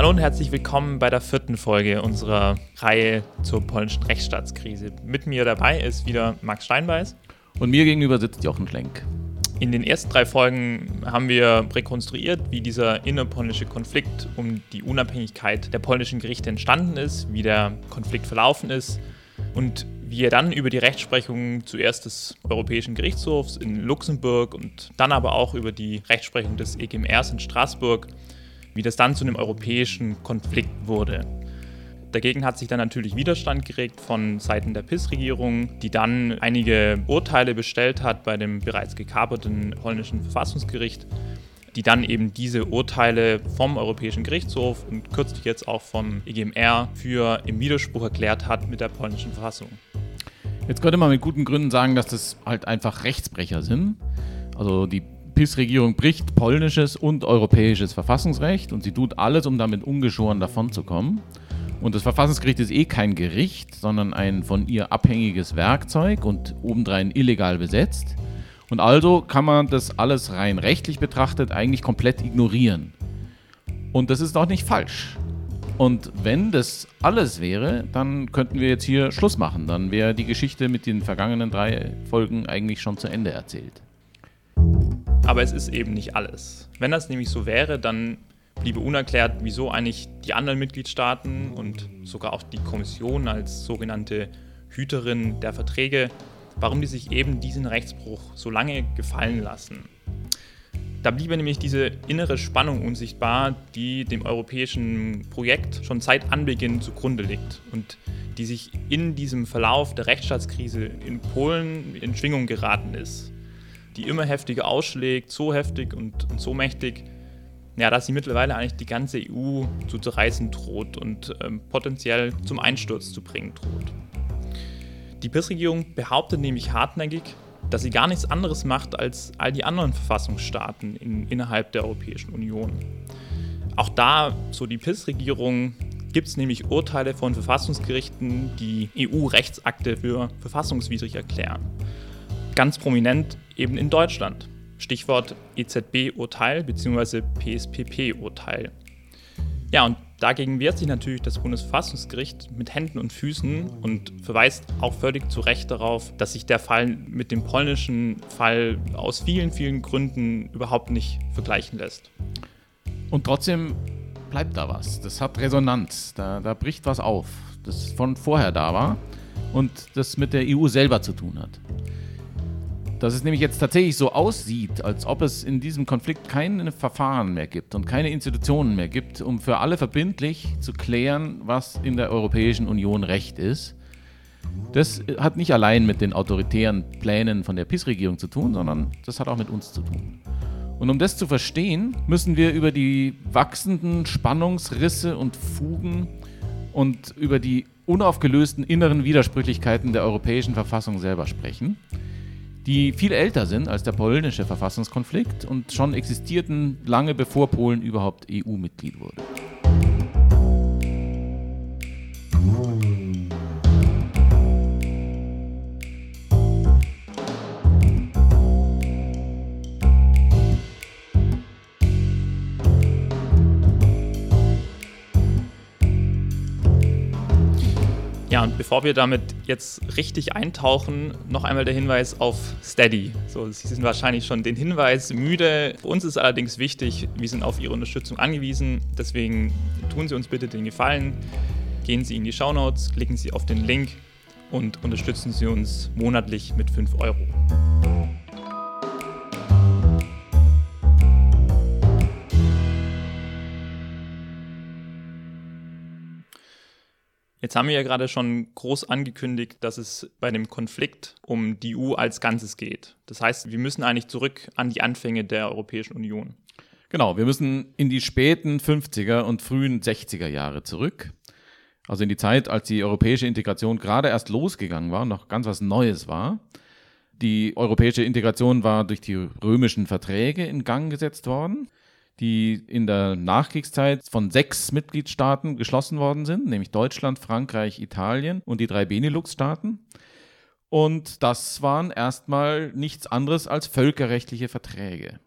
Hallo und herzlich willkommen bei der vierten Folge unserer Reihe zur polnischen Rechtsstaatskrise. Mit mir dabei ist wieder Max Steinbeiß. Und mir gegenüber sitzt Jochen Schlenk. In den ersten drei Folgen haben wir rekonstruiert, wie dieser innerpolnische Konflikt um die Unabhängigkeit der polnischen Gerichte entstanden ist, wie der Konflikt verlaufen ist und wie er dann über die Rechtsprechung zuerst des Europäischen Gerichtshofs in Luxemburg und dann aber auch über die Rechtsprechung des EGMRs in Straßburg, wie das dann zu einem europäischen Konflikt wurde. Dagegen hat sich dann natürlich Widerstand geregt von Seiten der PIS-Regierung, die dann einige Urteile bestellt hat bei dem bereits gekaperten polnischen Verfassungsgericht, die dann eben diese Urteile vom Europäischen Gerichtshof und kürzlich jetzt auch vom EGMR für im Widerspruch erklärt hat mit der polnischen Verfassung. Jetzt könnte man mit guten Gründen sagen, dass das halt einfach Rechtsbrecher sind. Also die PIS-Regierung bricht polnisches und europäisches Verfassungsrecht und sie tut alles, um damit ungeschoren davonzukommen. Und das Verfassungsgericht ist eh kein Gericht, sondern ein von ihr abhängiges Werkzeug und obendrein illegal besetzt. Und also kann man das alles rein rechtlich betrachtet eigentlich komplett ignorieren. Und das ist auch nicht falsch. Und wenn das alles wäre, dann könnten wir jetzt hier Schluss machen. Dann wäre die Geschichte mit den vergangenen drei Folgen eigentlich schon zu Ende erzählt. Aber es ist eben nicht alles. Wenn das nämlich so wäre, dann bliebe unerklärt, wieso eigentlich die anderen Mitgliedstaaten und sogar auch die Kommission als sogenannte Hüterin der Verträge, warum die sich eben diesen Rechtsbruch so lange gefallen lassen. Da bliebe nämlich diese innere Spannung unsichtbar, die dem europäischen Projekt schon seit Anbeginn zugrunde liegt und die sich in diesem Verlauf der Rechtsstaatskrise in Polen in Schwingung geraten ist, die immer heftiger ausschlägt, so heftig und, und so mächtig, ja, dass sie mittlerweile eigentlich die ganze EU zu zerreißen droht und ähm, potenziell zum Einsturz zu bringen droht. Die PIS-Regierung behauptet nämlich hartnäckig, dass sie gar nichts anderes macht als all die anderen Verfassungsstaaten in, innerhalb der Europäischen Union. Auch da, so die PIS-Regierung, gibt es nämlich Urteile von Verfassungsgerichten, die EU-Rechtsakte für verfassungswidrig erklären. Ganz prominent eben in Deutschland. Stichwort EZB-Urteil bzw. PSPP-Urteil. Ja, und dagegen wehrt sich natürlich das Bundesverfassungsgericht mit Händen und Füßen und verweist auch völlig zu Recht darauf, dass sich der Fall mit dem polnischen Fall aus vielen, vielen Gründen überhaupt nicht vergleichen lässt. Und trotzdem bleibt da was. Das hat Resonanz. Da, da bricht was auf, das von vorher da war und das mit der EU selber zu tun hat dass es nämlich jetzt tatsächlich so aussieht, als ob es in diesem Konflikt keine Verfahren mehr gibt und keine Institutionen mehr gibt, um für alle verbindlich zu klären, was in der Europäischen Union Recht ist. Das hat nicht allein mit den autoritären Plänen von der PIS-Regierung zu tun, sondern das hat auch mit uns zu tun. Und um das zu verstehen, müssen wir über die wachsenden Spannungsrisse und Fugen und über die unaufgelösten inneren Widersprüchlichkeiten der europäischen Verfassung selber sprechen die viel älter sind als der polnische Verfassungskonflikt und schon existierten lange bevor Polen überhaupt EU-Mitglied wurde. Und bevor wir damit jetzt richtig eintauchen, noch einmal der Hinweis auf Steady. So, Sie sind wahrscheinlich schon den Hinweis müde. Für uns ist allerdings wichtig, wir sind auf Ihre Unterstützung angewiesen. Deswegen tun Sie uns bitte den Gefallen. Gehen Sie in die Show Notes, klicken Sie auf den Link und unterstützen Sie uns monatlich mit 5 Euro. Jetzt haben wir ja gerade schon groß angekündigt, dass es bei dem Konflikt um die EU als Ganzes geht. Das heißt, wir müssen eigentlich zurück an die Anfänge der Europäischen Union. Genau, wir müssen in die späten 50er und frühen 60er Jahre zurück. Also in die Zeit, als die europäische Integration gerade erst losgegangen war, noch ganz was Neues war. Die europäische Integration war durch die römischen Verträge in Gang gesetzt worden die in der Nachkriegszeit von sechs Mitgliedstaaten geschlossen worden sind, nämlich Deutschland, Frankreich, Italien und die drei Benelux-Staaten. Und das waren erstmal nichts anderes als völkerrechtliche Verträge.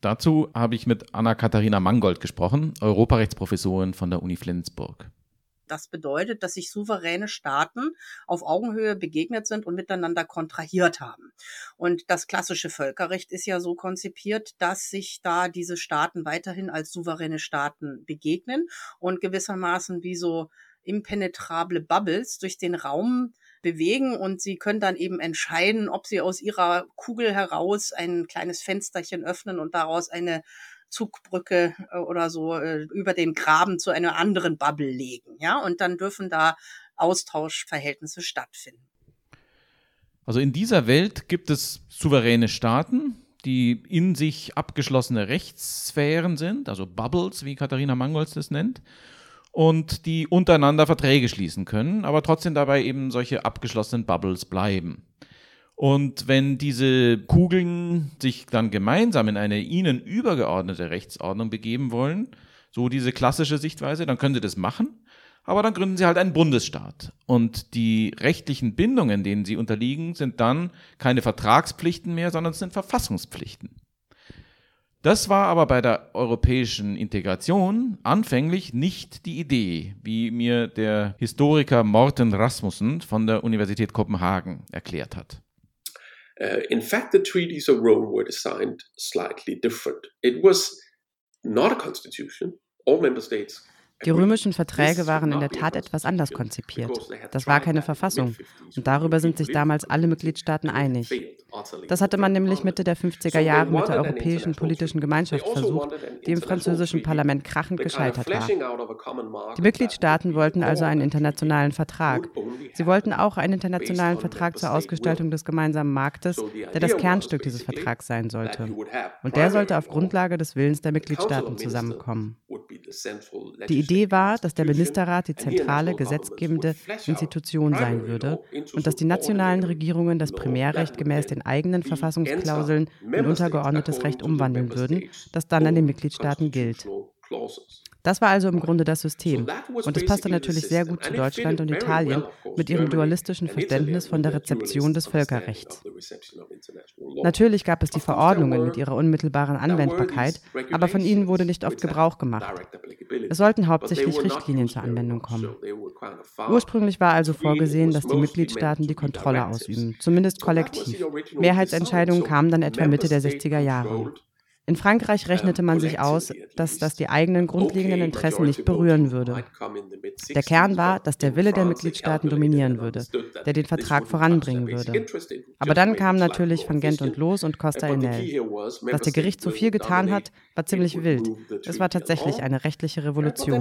Dazu habe ich mit Anna-Katharina Mangold gesprochen, Europarechtsprofessorin von der Uni Flensburg. Das bedeutet, dass sich souveräne Staaten auf Augenhöhe begegnet sind und miteinander kontrahiert haben. Und das klassische Völkerrecht ist ja so konzipiert, dass sich da diese Staaten weiterhin als souveräne Staaten begegnen und gewissermaßen wie so impenetrable Bubbles durch den Raum bewegen und sie können dann eben entscheiden, ob sie aus ihrer Kugel heraus ein kleines Fensterchen öffnen und daraus eine Zugbrücke äh, oder so äh, über den Graben zu einer anderen Bubble legen. Ja, und dann dürfen da Austauschverhältnisse stattfinden. Also in dieser Welt gibt es souveräne Staaten, die in sich abgeschlossene Rechtssphären sind, also Bubbles, wie Katharina Mangolds das nennt, und die untereinander Verträge schließen können, aber trotzdem dabei eben solche abgeschlossenen Bubbles bleiben. Und wenn diese Kugeln sich dann gemeinsam in eine ihnen übergeordnete Rechtsordnung begeben wollen, so diese klassische Sichtweise, dann können sie das machen, aber dann gründen sie halt einen Bundesstaat. Und die rechtlichen Bindungen, denen sie unterliegen, sind dann keine Vertragspflichten mehr, sondern es sind Verfassungspflichten. Das war aber bei der europäischen Integration anfänglich nicht die Idee, wie mir der Historiker Morten Rasmussen von der Universität Kopenhagen erklärt hat. Uh, in fact, the treaties of Rome were designed slightly different. It was not a constitution. All member states die römischen Verträge waren in der Tat etwas anders konzipiert. Das war keine Verfassung. Und darüber sind sich damals alle Mitgliedstaaten einig. Das hatte man nämlich Mitte der 50er Jahre mit der Europäischen Politischen Gemeinschaft also versucht, die im französischen Parlament krachend gescheitert war. Die Mitgliedstaaten wollten also einen internationalen Vertrag. Sie wollten auch einen internationalen Vertrag zur Ausgestaltung des gemeinsamen Marktes, der das Kernstück dieses Vertrags sein sollte. Und der sollte auf Grundlage des Willens der Mitgliedstaaten zusammenkommen. Die Idee war, dass der Ministerrat die zentrale gesetzgebende Institution sein würde und dass die nationalen Regierungen das Primärrecht gemäß den eigenen Verfassungsklauseln in untergeordnetes Recht umwandeln würden, das dann an den Mitgliedstaaten gilt. Das war also im Grunde das System. Und es passte natürlich sehr gut zu Deutschland und Italien mit ihrem dualistischen Verständnis von der Rezeption des Völkerrechts. Natürlich gab es die Verordnungen mit ihrer unmittelbaren Anwendbarkeit, aber von ihnen wurde nicht oft Gebrauch gemacht. Es sollten hauptsächlich Richtlinien zur Anwendung kommen. Ursprünglich war also vorgesehen, dass die Mitgliedstaaten die Kontrolle ausüben, zumindest kollektiv. Mehrheitsentscheidungen kamen dann etwa Mitte der 60er Jahre. In Frankreich rechnete man sich aus, dass das die eigenen grundlegenden Interessen nicht berühren würde. Der Kern war, dass der Wille der Mitgliedstaaten dominieren würde, der den Vertrag voranbringen würde. Aber dann kamen natürlich Van Gent und Los und Costa Enel. Was der Gerichtshof hier getan hat, war ziemlich wild. Es war tatsächlich eine rechtliche Revolution.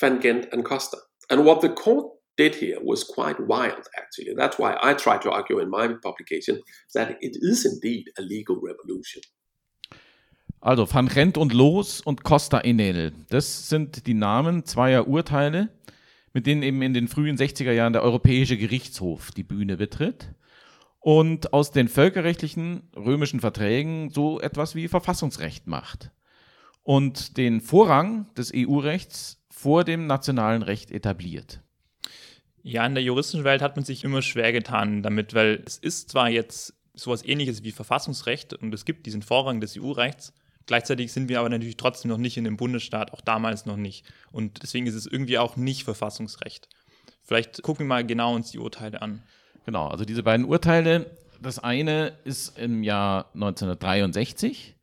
Van Gent and Costa. And what the court did here was quite wild, actually. That's why I try to argue in my publication that it is indeed a legal revolution. Also Van Rent und Los und Costa Enel. Das sind die Namen zweier Urteile, mit denen eben in den frühen 60er Jahren der Europäische Gerichtshof die Bühne betritt und aus den völkerrechtlichen römischen Verträgen so etwas wie Verfassungsrecht macht und den Vorrang des EU-Rechts vor dem nationalen Recht etabliert. Ja, in der juristischen Welt hat man sich immer schwer getan damit, weil es ist zwar jetzt sowas ähnliches wie Verfassungsrecht und es gibt diesen Vorrang des EU-Rechts, Gleichzeitig sind wir aber natürlich trotzdem noch nicht in dem Bundesstaat, auch damals noch nicht. Und deswegen ist es irgendwie auch nicht Verfassungsrecht. Vielleicht gucken wir mal genau uns die Urteile an. Genau, also diese beiden Urteile. Das eine ist im Jahr 1963.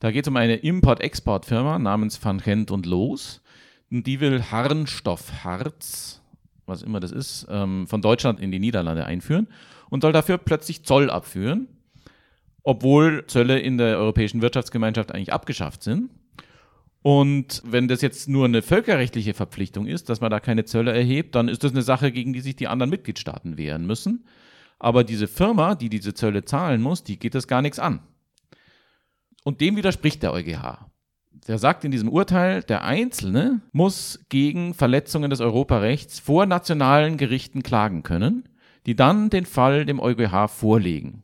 Da geht es um eine Import-Export-Firma namens Van Gent und Loos. Und die will Harnstoffharz, was immer das ist, ähm, von Deutschland in die Niederlande einführen und soll dafür plötzlich Zoll abführen obwohl Zölle in der Europäischen Wirtschaftsgemeinschaft eigentlich abgeschafft sind. Und wenn das jetzt nur eine völkerrechtliche Verpflichtung ist, dass man da keine Zölle erhebt, dann ist das eine Sache, gegen die sich die anderen Mitgliedstaaten wehren müssen. Aber diese Firma, die diese Zölle zahlen muss, die geht das gar nichts an. Und dem widerspricht der EuGH. Der sagt in diesem Urteil, der Einzelne muss gegen Verletzungen des Europarechts vor nationalen Gerichten klagen können, die dann den Fall dem EuGH vorlegen.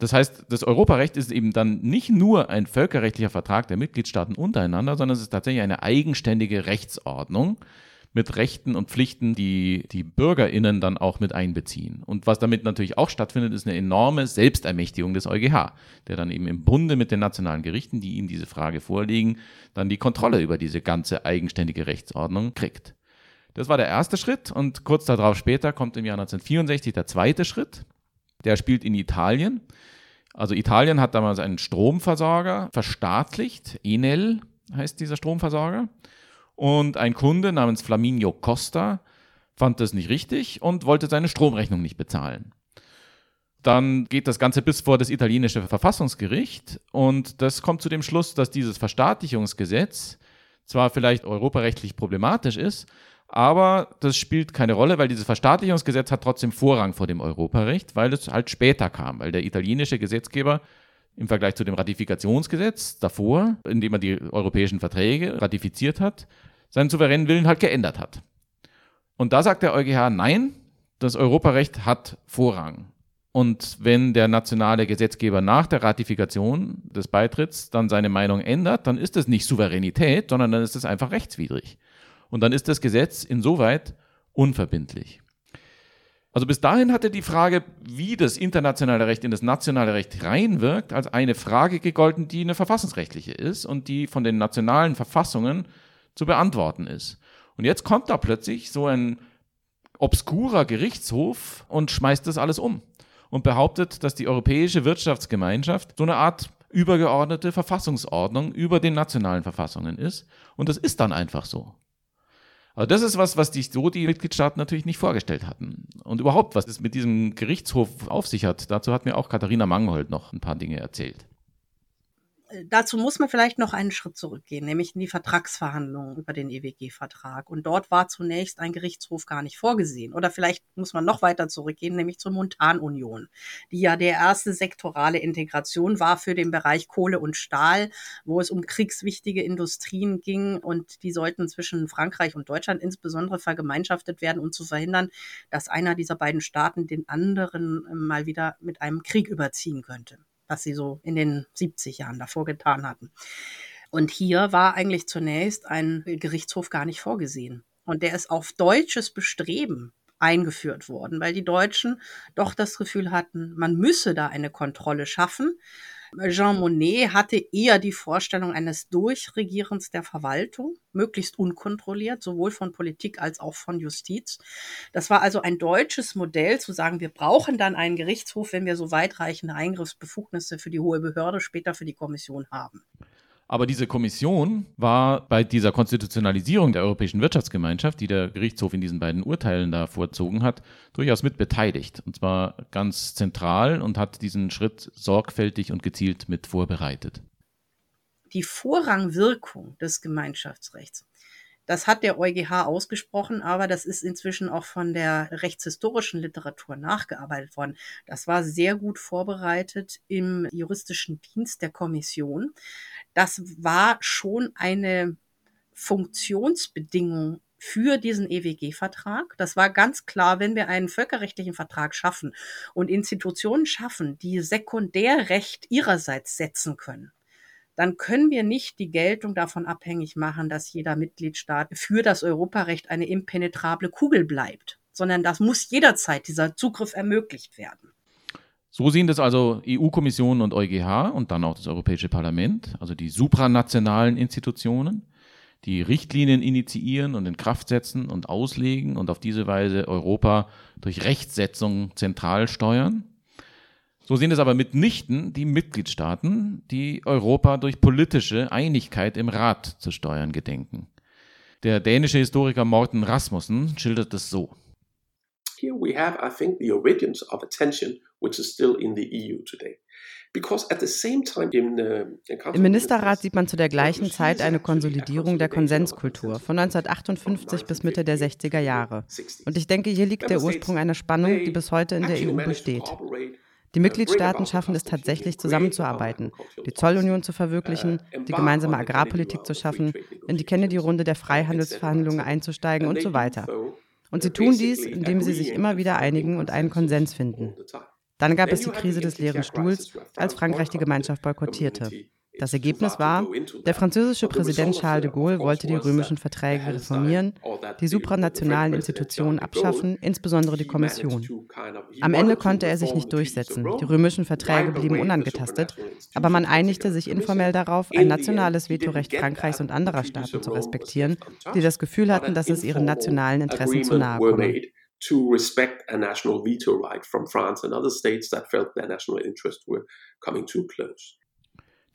Das heißt, das Europarecht ist eben dann nicht nur ein völkerrechtlicher Vertrag der Mitgliedstaaten untereinander, sondern es ist tatsächlich eine eigenständige Rechtsordnung, mit Rechten und Pflichten, die die BürgerInnen dann auch mit einbeziehen. Und was damit natürlich auch stattfindet, ist eine enorme Selbstermächtigung des EuGH, der dann eben im Bunde mit den nationalen Gerichten, die ihm diese Frage vorlegen, dann die Kontrolle über diese ganze eigenständige Rechtsordnung kriegt. Das war der erste Schritt und kurz darauf später kommt im Jahr 1964 der zweite Schritt. Der spielt in Italien. Also Italien hat damals einen Stromversorger verstaatlicht. Enel heißt dieser Stromversorger. Und ein Kunde namens Flaminio Costa fand das nicht richtig und wollte seine Stromrechnung nicht bezahlen. Dann geht das Ganze bis vor das italienische Verfassungsgericht und das kommt zu dem Schluss, dass dieses Verstaatlichungsgesetz zwar vielleicht europarechtlich problematisch ist, aber das spielt keine Rolle, weil dieses Verstaatlichungsgesetz hat trotzdem Vorrang vor dem Europarecht, weil es halt später kam, weil der italienische Gesetzgeber im Vergleich zu dem Ratifikationsgesetz davor, in dem er die europäischen Verträge ratifiziert hat, seinen souveränen Willen halt geändert hat. Und da sagt der EuGH, nein, das Europarecht hat Vorrang. Und wenn der nationale Gesetzgeber nach der Ratifikation des Beitritts dann seine Meinung ändert, dann ist es nicht Souveränität, sondern dann ist es einfach rechtswidrig. Und dann ist das Gesetz insoweit unverbindlich. Also bis dahin hatte die Frage, wie das internationale Recht in das nationale Recht reinwirkt, als eine Frage gegolten, die eine verfassungsrechtliche ist und die von den nationalen Verfassungen zu beantworten ist. Und jetzt kommt da plötzlich so ein obskurer Gerichtshof und schmeißt das alles um und behauptet, dass die Europäische Wirtschaftsgemeinschaft so eine Art übergeordnete Verfassungsordnung über den nationalen Verfassungen ist. Und das ist dann einfach so. Aber das ist was, was sich so die Mitgliedstaaten natürlich nicht vorgestellt hatten. Und überhaupt, was es mit diesem Gerichtshof auf sich hat, dazu hat mir auch Katharina Mangold noch ein paar Dinge erzählt dazu muss man vielleicht noch einen Schritt zurückgehen, nämlich in die Vertragsverhandlungen über den EWG-Vertrag. Und dort war zunächst ein Gerichtshof gar nicht vorgesehen. Oder vielleicht muss man noch weiter zurückgehen, nämlich zur Montanunion, die ja der erste sektorale Integration war für den Bereich Kohle und Stahl, wo es um kriegswichtige Industrien ging und die sollten zwischen Frankreich und Deutschland insbesondere vergemeinschaftet werden, um zu verhindern, dass einer dieser beiden Staaten den anderen mal wieder mit einem Krieg überziehen könnte was sie so in den 70 Jahren davor getan hatten. Und hier war eigentlich zunächst ein Gerichtshof gar nicht vorgesehen. Und der ist auf deutsches Bestreben eingeführt worden, weil die Deutschen doch das Gefühl hatten, man müsse da eine Kontrolle schaffen. Jean Monnet hatte eher die Vorstellung eines Durchregierens der Verwaltung, möglichst unkontrolliert, sowohl von Politik als auch von Justiz. Das war also ein deutsches Modell, zu sagen, wir brauchen dann einen Gerichtshof, wenn wir so weitreichende Eingriffsbefugnisse für die hohe Behörde, später für die Kommission haben. Aber diese Kommission war bei dieser Konstitutionalisierung der Europäischen Wirtschaftsgemeinschaft, die der Gerichtshof in diesen beiden Urteilen da vorzogen hat, durchaus mit beteiligt. Und zwar ganz zentral und hat diesen Schritt sorgfältig und gezielt mit vorbereitet. Die Vorrangwirkung des Gemeinschaftsrechts das hat der EuGH ausgesprochen, aber das ist inzwischen auch von der rechtshistorischen Literatur nachgearbeitet worden. Das war sehr gut vorbereitet im juristischen Dienst der Kommission. Das war schon eine Funktionsbedingung für diesen EWG-Vertrag. Das war ganz klar, wenn wir einen völkerrechtlichen Vertrag schaffen und Institutionen schaffen, die Sekundärrecht ihrerseits setzen können, dann können wir nicht die Geltung davon abhängig machen, dass jeder Mitgliedstaat für das Europarecht eine impenetrable Kugel bleibt, sondern das muss jederzeit dieser Zugriff ermöglicht werden. So sehen das also EU-Kommission und EuGH und dann auch das Europäische Parlament, also die supranationalen Institutionen, die Richtlinien initiieren und in Kraft setzen und auslegen und auf diese Weise Europa durch Rechtsetzung zentral steuern. So sehen es aber mitnichten die Mitgliedstaaten, die Europa durch politische Einigkeit im Rat zu steuern gedenken. Der dänische Historiker Morten Rasmussen schildert es so. Here we have, I think, the origins of a tension which is still in the EU today. Im Ministerrat sieht man zu der gleichen Zeit eine Konsolidierung der Konsenskultur von 1958 bis Mitte der 60er Jahre. Und ich denke, hier liegt der Ursprung einer Spannung, die bis heute in der EU besteht. Die Mitgliedstaaten schaffen es tatsächlich, zusammenzuarbeiten, die Zollunion zu verwirklichen, die gemeinsame Agrarpolitik zu schaffen, in die Kennedy-Runde der Freihandelsverhandlungen einzusteigen und so weiter. Und sie tun dies, indem sie sich immer wieder einigen und einen Konsens finden. Dann gab es die Krise des leeren Stuhls, als Frankreich die Gemeinschaft boykottierte. Das Ergebnis war, der französische Präsident Charles de Gaulle wollte die römischen Verträge reformieren, die supranationalen Institutionen abschaffen, insbesondere die Kommission. Am Ende konnte er sich nicht durchsetzen. Die römischen Verträge blieben unangetastet, aber man einigte sich informell darauf, ein nationales Vetorecht Frankreichs und anderer Staaten zu respektieren, die das Gefühl hatten, dass es ihren nationalen Interessen zu nahe komme. to respect a national veto right from France and other states that felt their national interests were coming too close.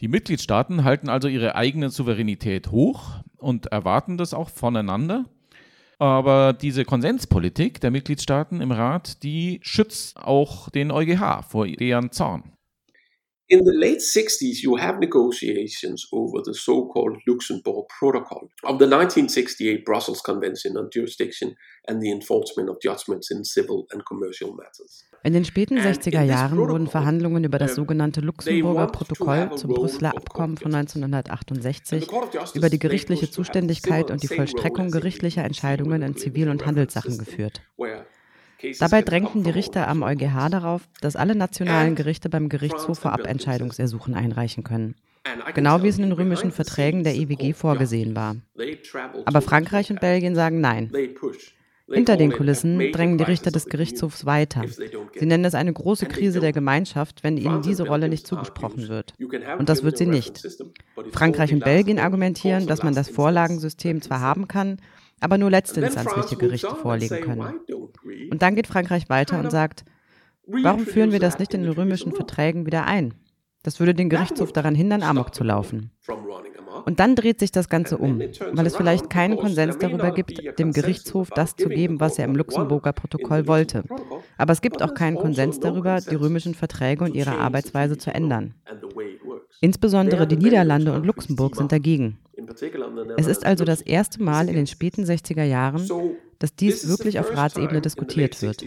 Die Mitgliedstaaten halten also ihre eigene Souveränität hoch und erwarten das auch voneinander. Aber diese Konsenspolitik der Mitgliedstaaten im Rat, die schützt auch den EuGH vor deren Zorn. In the late 60s, you have negotiations over the so called Luxembourg Protocol of the 1968 Brussels Convention on Jurisdiction and the Enforcement of Judgments in Civil and Commercial Matters. In den späten 60er Jahren wurden Verhandlungen über das sogenannte Luxemburger Protokoll zum Brüsseler Abkommen von 1968 über die gerichtliche Zuständigkeit und die Vollstreckung gerichtlicher Entscheidungen in Zivil- und Handelssachen geführt. Dabei drängten die Richter am EuGH darauf, dass alle nationalen Gerichte beim Gerichtshof Vorabentscheidungsersuchen einreichen können. Genau wie es in den römischen Verträgen der EWG vorgesehen war. Aber Frankreich und Belgien sagen nein. Hinter den Kulissen drängen die Richter des Gerichtshofs weiter. Sie nennen es eine große Krise der Gemeinschaft, wenn ihnen diese Rolle nicht zugesprochen wird. Und das wird sie nicht. Frankreich und Belgien argumentieren, dass man das Vorlagensystem zwar haben kann, aber nur letztinstanzliche Gerichte vorlegen können. Und dann geht Frankreich weiter und sagt, warum führen wir das nicht in den römischen Verträgen wieder ein? Das würde den Gerichtshof daran hindern, Amok zu laufen. Und dann dreht sich das Ganze um, weil es vielleicht keinen Konsens darüber gibt, dem Gerichtshof das zu geben, was er im Luxemburger Protokoll wollte. Aber es gibt auch keinen Konsens darüber, die römischen Verträge und ihre Arbeitsweise zu ändern. Insbesondere die Niederlande und Luxemburg sind dagegen. Es ist also das erste Mal in den späten 60er Jahren, dass dies wirklich auf Ratsebene diskutiert wird.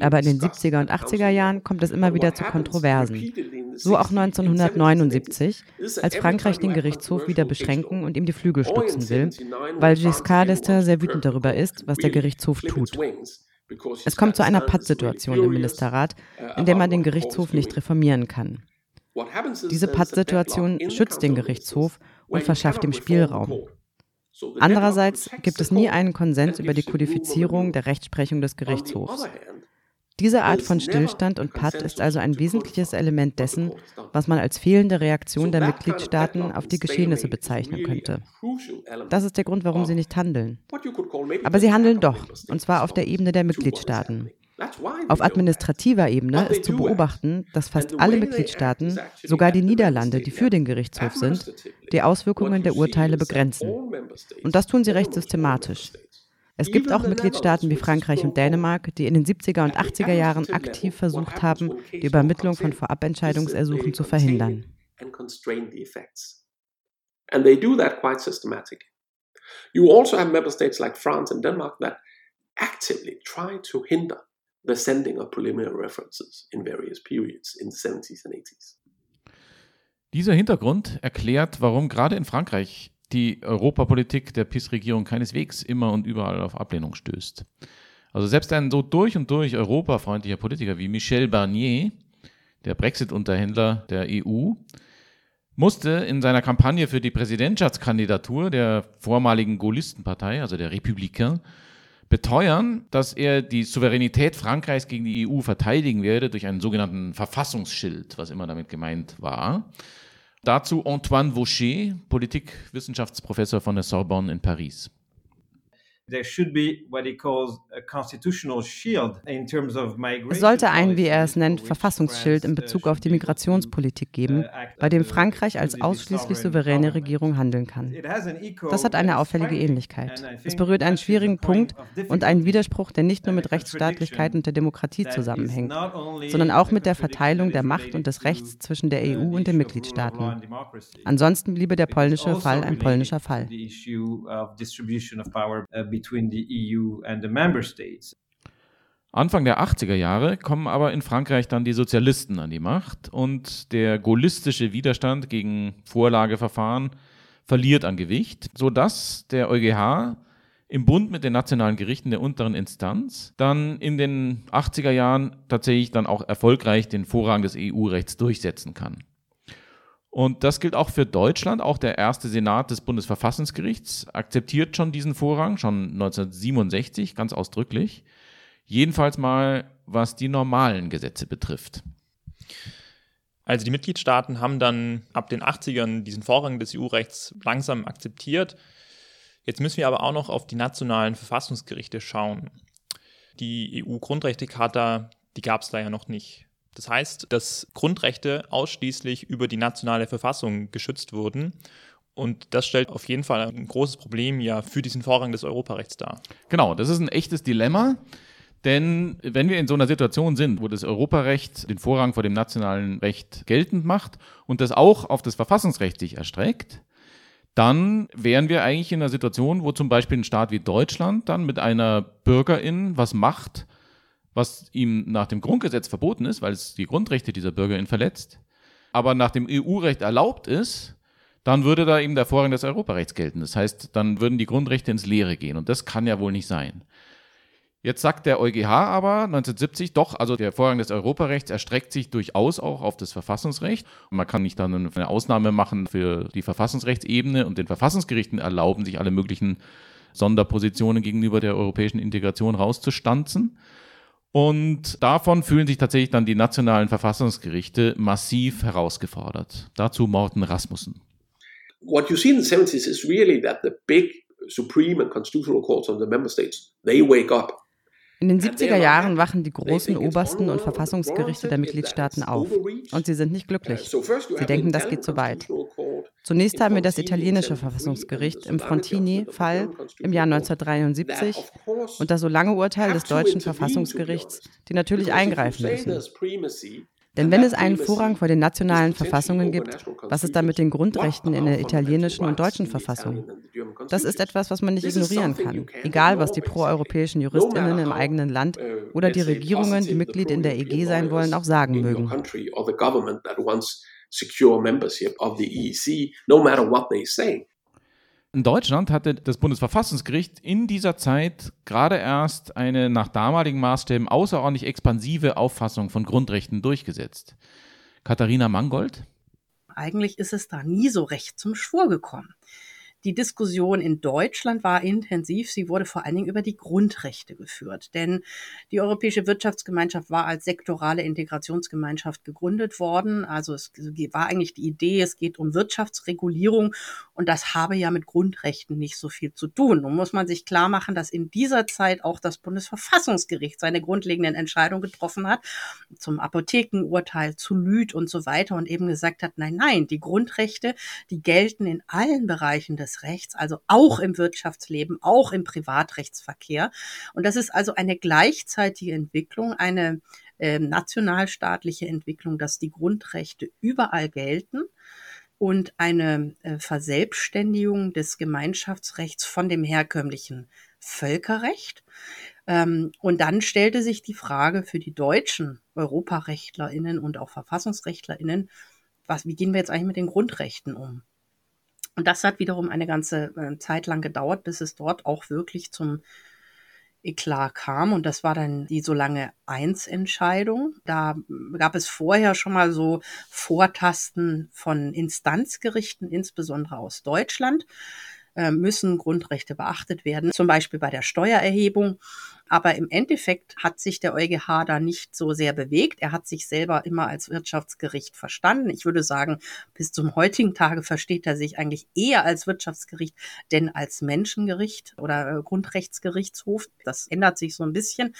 Aber in den 70er und 80er Jahren kommt es immer wieder zu Kontroversen. So auch 1979, als Frankreich den Gerichtshof wieder beschränken und ihm die Flügel stutzen will, weil Giscard d'Estaing sehr wütend darüber ist, was der Gerichtshof tut. Es kommt zu einer Pattsituation im Ministerrat, in der man den Gerichtshof nicht reformieren kann. Diese Pattsituation schützt den Gerichtshof und verschafft ihm Spielraum. Andererseits gibt es nie einen Konsens über die Kodifizierung der Rechtsprechung des Gerichtshofs. Diese Art von Stillstand und Patt ist also ein wesentliches Element dessen, was man als fehlende Reaktion der Mitgliedstaaten auf die Geschehnisse bezeichnen könnte. Das ist der Grund, warum sie nicht handeln. Aber sie handeln doch, und zwar auf der Ebene der Mitgliedstaaten. Auf administrativer Ebene ist zu beobachten, dass fast alle Mitgliedstaaten, sogar die Niederlande, die für den Gerichtshof sind, die Auswirkungen der Urteile begrenzen. Und das tun sie recht systematisch. Es gibt auch Mitgliedstaaten wie Frankreich und Dänemark, die in den 70er und 80er Jahren aktiv versucht haben, die Übermittlung von Vorabentscheidungsersuchen zu verhindern. And they do that quite systematically. You also have member states like France and Denmark that actively try to hinder the sending of preliminary references in various periods in the 70s and 80s. Dieser Hintergrund erklärt, warum gerade in Frankreich die Europapolitik der PIS-Regierung keineswegs immer und überall auf Ablehnung stößt. Also selbst ein so durch und durch europafreundlicher Politiker wie Michel Barnier, der Brexit-Unterhändler der EU, musste in seiner Kampagne für die Präsidentschaftskandidatur der vormaligen Gaullistenpartei, also der Républicains, beteuern, dass er die Souveränität Frankreichs gegen die EU verteidigen werde durch einen sogenannten Verfassungsschild, was immer damit gemeint war. Dazu Antoine Vaucher, Politikwissenschaftsprofessor von der Sorbonne in Paris. Es sollte ein, wie er es nennt, Verfassungsschild in Bezug auf die Migrationspolitik geben, uh, bei dem Frankreich als ausschließlich souveräne Regierung handeln kann. Das hat eine auffällige Ähnlichkeit. Es berührt einen schwierigen Punkt und einen Widerspruch, der nicht nur mit Rechtsstaatlichkeit und der Demokratie zusammenhängt, sondern auch mit der Verteilung der Macht und des Rechts zwischen der EU und den Mitgliedstaaten. Ansonsten bliebe der polnische also Fall ein polnischer Fall between the EU and the member states. Anfang der 80er Jahre kommen aber in Frankreich dann die Sozialisten an die Macht und der gaullistische Widerstand gegen Vorlageverfahren verliert an Gewicht, sodass der EuGH im Bund mit den nationalen Gerichten der unteren Instanz dann in den 80er Jahren tatsächlich dann auch erfolgreich den Vorrang des EU-Rechts durchsetzen kann. Und das gilt auch für Deutschland. Auch der erste Senat des Bundesverfassungsgerichts akzeptiert schon diesen Vorrang, schon 1967 ganz ausdrücklich. Jedenfalls mal, was die normalen Gesetze betrifft. Also die Mitgliedstaaten haben dann ab den 80ern diesen Vorrang des EU-Rechts langsam akzeptiert. Jetzt müssen wir aber auch noch auf die nationalen Verfassungsgerichte schauen. Die EU-Grundrechtecharta, die gab es da ja noch nicht. Das heißt, dass Grundrechte ausschließlich über die nationale Verfassung geschützt wurden. Und das stellt auf jeden Fall ein großes Problem ja für diesen Vorrang des Europarechts dar. Genau, das ist ein echtes Dilemma. Denn wenn wir in so einer Situation sind, wo das Europarecht den Vorrang vor dem nationalen Recht geltend macht und das auch auf das Verfassungsrecht sich erstreckt, dann wären wir eigentlich in einer Situation, wo zum Beispiel ein Staat wie Deutschland dann mit einer Bürgerin was macht, was ihm nach dem Grundgesetz verboten ist, weil es die Grundrechte dieser Bürgerin verletzt, aber nach dem EU-Recht erlaubt ist, dann würde da eben der Vorrang des Europarechts gelten. Das heißt, dann würden die Grundrechte ins Leere gehen. Und das kann ja wohl nicht sein. Jetzt sagt der EuGH aber 1970 doch, also der Vorrang des Europarechts erstreckt sich durchaus auch auf das Verfassungsrecht. Man kann nicht dann eine Ausnahme machen für die Verfassungsrechtsebene und den Verfassungsgerichten erlauben, sich alle möglichen Sonderpositionen gegenüber der europäischen Integration rauszustanzen. Und davon fühlen sich tatsächlich dann die nationalen Verfassungsgerichte massiv herausgefordert. Dazu Morten Rasmussen. What you see in the 70s is really that the big supreme and constitutional courts of the member states, they wake up in den 70er Jahren wachen die großen obersten und Verfassungsgerichte der Mitgliedstaaten auf. Und sie sind nicht glücklich. Sie denken, das geht zu weit. Zunächst haben wir das italienische Verfassungsgericht im Frontini-Fall im Jahr 1973 und das so lange Urteil des deutschen Verfassungsgerichts, die natürlich eingreifen müssen. Denn wenn es einen Vorrang vor den nationalen Verfassungen gibt, was ist dann mit den Grundrechten in der italienischen und deutschen Verfassung? Das ist etwas, was man nicht ignorieren kann, egal was die proeuropäischen Juristinnen im eigenen Land oder die Regierungen, die Mitglied in der EG sein wollen, auch sagen mögen. Secure membership of the EEC, no matter what they say. In Deutschland hatte das Bundesverfassungsgericht in dieser Zeit gerade erst eine nach damaligen Maßstäben außerordentlich expansive Auffassung von Grundrechten durchgesetzt. Katharina Mangold? Eigentlich ist es da nie so recht zum Schwur gekommen. Die Diskussion in Deutschland war intensiv. Sie wurde vor allen Dingen über die Grundrechte geführt. Denn die Europäische Wirtschaftsgemeinschaft war als sektorale Integrationsgemeinschaft gegründet worden. Also es war eigentlich die Idee, es geht um Wirtschaftsregulierung und das habe ja mit Grundrechten nicht so viel zu tun. Nun muss man sich klar machen, dass in dieser Zeit auch das Bundesverfassungsgericht seine grundlegenden Entscheidungen getroffen hat zum Apothekenurteil, zu Lüth und so weiter und eben gesagt hat, nein, nein, die Grundrechte, die gelten in allen Bereichen des Rechts, also auch im Wirtschaftsleben, auch im Privatrechtsverkehr. Und das ist also eine gleichzeitige Entwicklung, eine äh, nationalstaatliche Entwicklung, dass die Grundrechte überall gelten und eine äh, Verselbstständigung des Gemeinschaftsrechts von dem herkömmlichen Völkerrecht. Ähm, und dann stellte sich die Frage für die deutschen Europarechtlerinnen und auch Verfassungsrechtlerinnen, was, wie gehen wir jetzt eigentlich mit den Grundrechten um? Und das hat wiederum eine ganze äh, Zeit lang gedauert, bis es dort auch wirklich zum Eklat kam. Und das war dann die so lange Eins-Entscheidung. Da gab es vorher schon mal so Vortasten von Instanzgerichten, insbesondere aus Deutschland. Äh, müssen Grundrechte beachtet werden, zum Beispiel bei der Steuererhebung. Aber im Endeffekt hat sich der EuGH da nicht so sehr bewegt. Er hat sich selber immer als Wirtschaftsgericht verstanden. Ich würde sagen, bis zum heutigen Tage versteht er sich eigentlich eher als Wirtschaftsgericht, denn als Menschengericht oder äh, Grundrechtsgerichtshof. Das ändert sich so ein bisschen,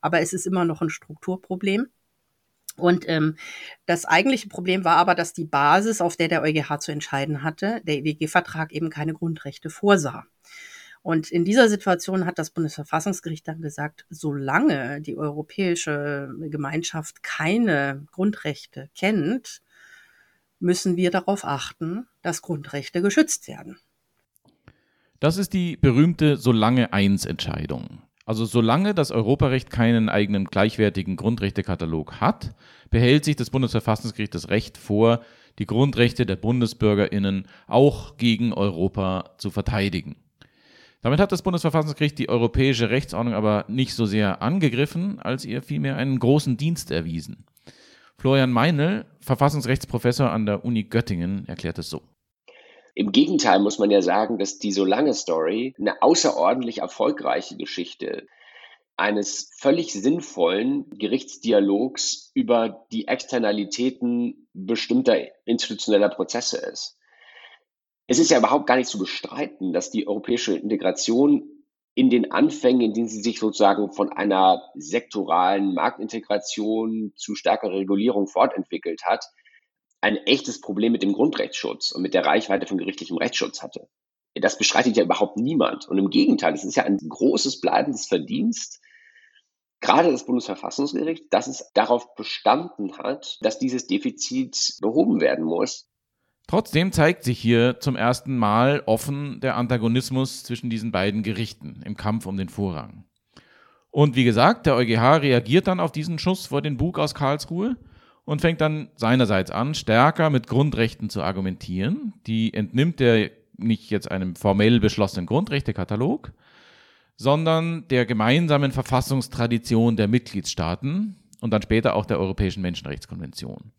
aber es ist immer noch ein Strukturproblem. Und ähm, das eigentliche Problem war aber, dass die Basis, auf der der EuGH zu entscheiden hatte, der EWG-Vertrag eben keine Grundrechte vorsah. Und in dieser Situation hat das Bundesverfassungsgericht dann gesagt, solange die europäische Gemeinschaft keine Grundrechte kennt, müssen wir darauf achten, dass Grundrechte geschützt werden. Das ist die berühmte Solange eins Entscheidung. Also solange das Europarecht keinen eigenen gleichwertigen Grundrechtekatalog hat, behält sich das Bundesverfassungsgericht das Recht vor, die Grundrechte der Bundesbürgerinnen auch gegen Europa zu verteidigen. Damit hat das Bundesverfassungsgericht die europäische Rechtsordnung aber nicht so sehr angegriffen, als ihr vielmehr einen großen Dienst erwiesen. Florian Meinl, Verfassungsrechtsprofessor an der Uni Göttingen, erklärt es so. Im Gegenteil muss man ja sagen, dass die Solange Story eine außerordentlich erfolgreiche Geschichte eines völlig sinnvollen Gerichtsdialogs über die Externalitäten bestimmter institutioneller Prozesse ist. Es ist ja überhaupt gar nicht zu bestreiten, dass die europäische Integration in den Anfängen, in denen sie sich sozusagen von einer sektoralen Marktintegration zu stärkerer Regulierung fortentwickelt hat, ein echtes Problem mit dem Grundrechtsschutz und mit der Reichweite von gerichtlichem Rechtsschutz hatte. Das bestreitet ja überhaupt niemand. Und im Gegenteil, es ist ja ein großes bleibendes Verdienst, gerade das Bundesverfassungsgericht, dass es darauf bestanden hat, dass dieses Defizit behoben werden muss. Trotzdem zeigt sich hier zum ersten Mal offen der Antagonismus zwischen diesen beiden Gerichten im Kampf um den Vorrang. Und wie gesagt, der EuGH reagiert dann auf diesen Schuss vor den Bug aus Karlsruhe und fängt dann seinerseits an, stärker mit Grundrechten zu argumentieren. Die entnimmt er nicht jetzt einem formell beschlossenen Grundrechtekatalog, sondern der gemeinsamen Verfassungstradition der Mitgliedstaaten und dann später auch der Europäischen Menschenrechtskonvention.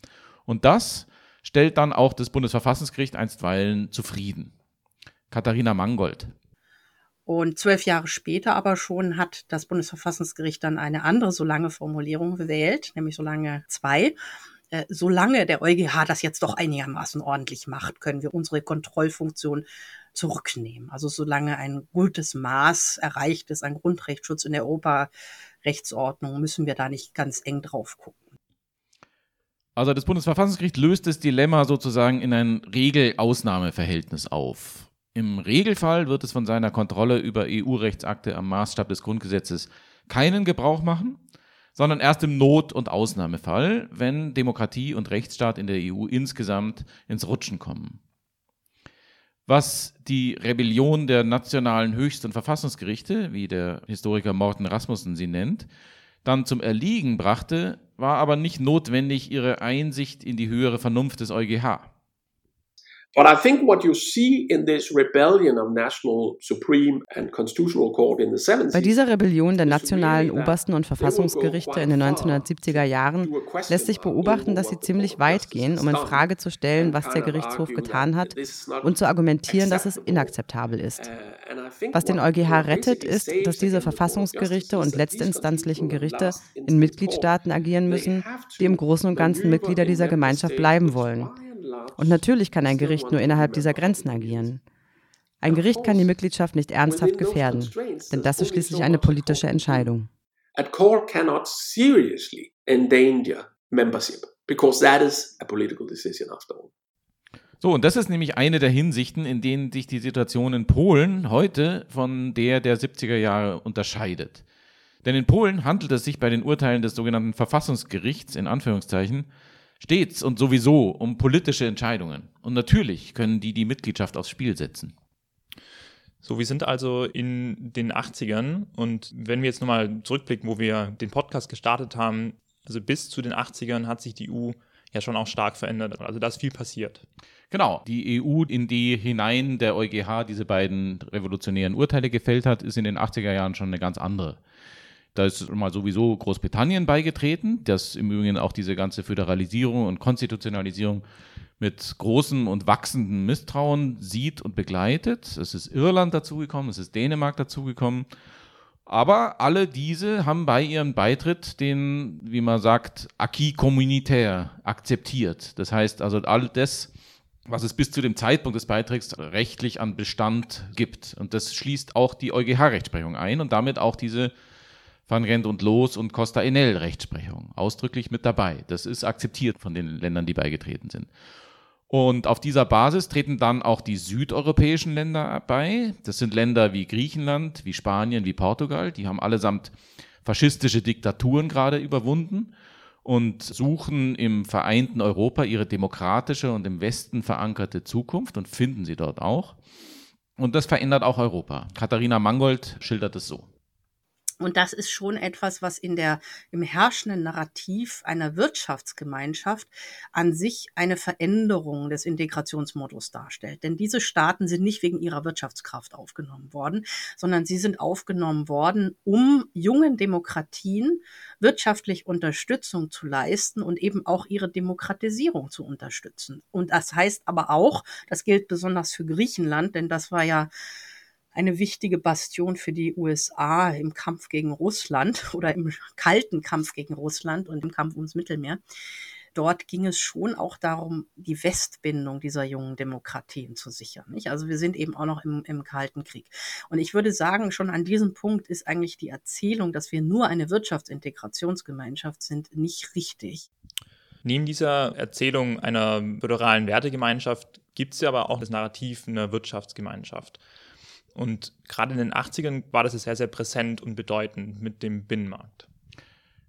Und das stellt dann auch das Bundesverfassungsgericht einstweilen zufrieden. Katharina Mangold. Und zwölf Jahre später aber schon hat das Bundesverfassungsgericht dann eine andere so lange Formulierung gewählt, nämlich so lange zwei. Äh, solange der EuGH das jetzt doch einigermaßen ordentlich macht, können wir unsere Kontrollfunktion zurücknehmen. Also solange ein gutes Maß erreicht ist, ein Grundrechtsschutz in der Europarechtsordnung, müssen wir da nicht ganz eng drauf gucken. Also das Bundesverfassungsgericht löst das Dilemma sozusagen in ein Regel-Ausnahme-Verhältnis auf. Im Regelfall wird es von seiner Kontrolle über EU-Rechtsakte am Maßstab des Grundgesetzes keinen Gebrauch machen, sondern erst im Not- und Ausnahmefall, wenn Demokratie und Rechtsstaat in der EU insgesamt ins Rutschen kommen. Was die Rebellion der nationalen Höchst- und Verfassungsgerichte, wie der Historiker Morten Rasmussen sie nennt, dann zum Erliegen brachte, war aber nicht notwendig ihre Einsicht in die höhere Vernunft des EuGH. But I think what you see in this rebellion of national supreme and constitutional court in the 70s Bei dieser Rebellion der nationalen obersten und Verfassungsgerichte in den 1970er Jahren lässt sich beobachten, dass sie ziemlich weit gehen, um in Frage zu stellen, was der Gerichtshof getan hat und zu argumentieren, dass es inakzeptabel ist. Uh, was den EuGH rettet, ist, dass diese Verfassungsgerichte und letztinstanzlichen Gerichte in Mitgliedstaaten agieren müssen, die im Großen und Ganzen Mitglieder dieser Gemeinschaft bleiben wollen. Und natürlich kann ein Gericht nur innerhalb dieser Grenzen agieren. Ein Gericht kann die Mitgliedschaft nicht ernsthaft gefährden, denn das ist schließlich eine politische Entscheidung. A court cannot seriously endanger membership because that is a political decision after all. So, und das ist nämlich eine der Hinsichten, in denen sich die Situation in Polen heute von der der 70er Jahre unterscheidet. Denn in Polen handelt es sich bei den Urteilen des sogenannten Verfassungsgerichts in Anführungszeichen stets und sowieso um politische Entscheidungen. Und natürlich können die die Mitgliedschaft aufs Spiel setzen. So, wir sind also in den 80ern und wenn wir jetzt nochmal zurückblicken, wo wir den Podcast gestartet haben, also bis zu den 80ern hat sich die EU ja schon auch stark verändert. Also da ist viel passiert. Genau, die EU, in die hinein der EuGH diese beiden revolutionären Urteile gefällt hat, ist in den 80er Jahren schon eine ganz andere. Da ist mal sowieso Großbritannien beigetreten, das im Übrigen auch diese ganze Föderalisierung und Konstitutionalisierung mit großem und wachsendem Misstrauen sieht und begleitet. Es ist Irland dazugekommen, es ist Dänemark dazugekommen. Aber alle diese haben bei ihrem Beitritt den, wie man sagt, acquis communautaire akzeptiert. Das heißt also all das, was es bis zu dem Zeitpunkt des Beitritts rechtlich an Bestand gibt. Und das schließt auch die EuGH-Rechtsprechung ein und damit auch diese Van Rent und Los und Costa Enel Rechtsprechung ausdrücklich mit dabei. Das ist akzeptiert von den Ländern, die beigetreten sind. Und auf dieser Basis treten dann auch die südeuropäischen Länder bei. Das sind Länder wie Griechenland, wie Spanien, wie Portugal. Die haben allesamt faschistische Diktaturen gerade überwunden und suchen im vereinten Europa ihre demokratische und im Westen verankerte Zukunft und finden sie dort auch. Und das verändert auch Europa. Katharina Mangold schildert es so. Und das ist schon etwas, was in der, im herrschenden Narrativ einer Wirtschaftsgemeinschaft an sich eine Veränderung des Integrationsmodus darstellt. Denn diese Staaten sind nicht wegen ihrer Wirtschaftskraft aufgenommen worden, sondern sie sind aufgenommen worden, um jungen Demokratien wirtschaftlich Unterstützung zu leisten und eben auch ihre Demokratisierung zu unterstützen. Und das heißt aber auch, das gilt besonders für Griechenland, denn das war ja eine wichtige Bastion für die USA im Kampf gegen Russland oder im kalten Kampf gegen Russland und im Kampf ums Mittelmeer. Dort ging es schon auch darum, die Westbindung dieser jungen Demokratien zu sichern. Nicht? Also wir sind eben auch noch im, im Kalten Krieg. Und ich würde sagen, schon an diesem Punkt ist eigentlich die Erzählung, dass wir nur eine Wirtschaftsintegrationsgemeinschaft sind, nicht richtig. Neben dieser Erzählung einer föderalen Wertegemeinschaft gibt es ja aber auch das Narrativ einer Wirtschaftsgemeinschaft. Und gerade in den 80ern war das sehr, sehr präsent und bedeutend mit dem Binnenmarkt.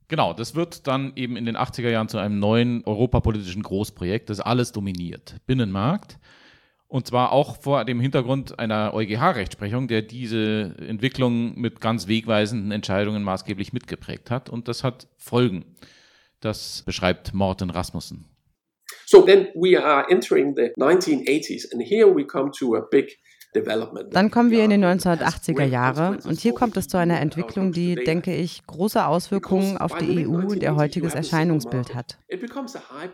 Genau, das wird dann eben in den 80er Jahren zu einem neuen europapolitischen Großprojekt, das alles dominiert. Binnenmarkt. Und zwar auch vor dem Hintergrund einer EuGH-Rechtsprechung, der diese Entwicklung mit ganz wegweisenden Entscheidungen maßgeblich mitgeprägt hat. Und das hat Folgen. Das beschreibt Morten Rasmussen. So then we are entering the 1980s and here we come to a big dann kommen wir in die 1980er Jahre. und hier kommt es zu einer Entwicklung, die, denke ich, große Auswirkungen auf die EU und ihr heutiges Erscheinungsbild hat.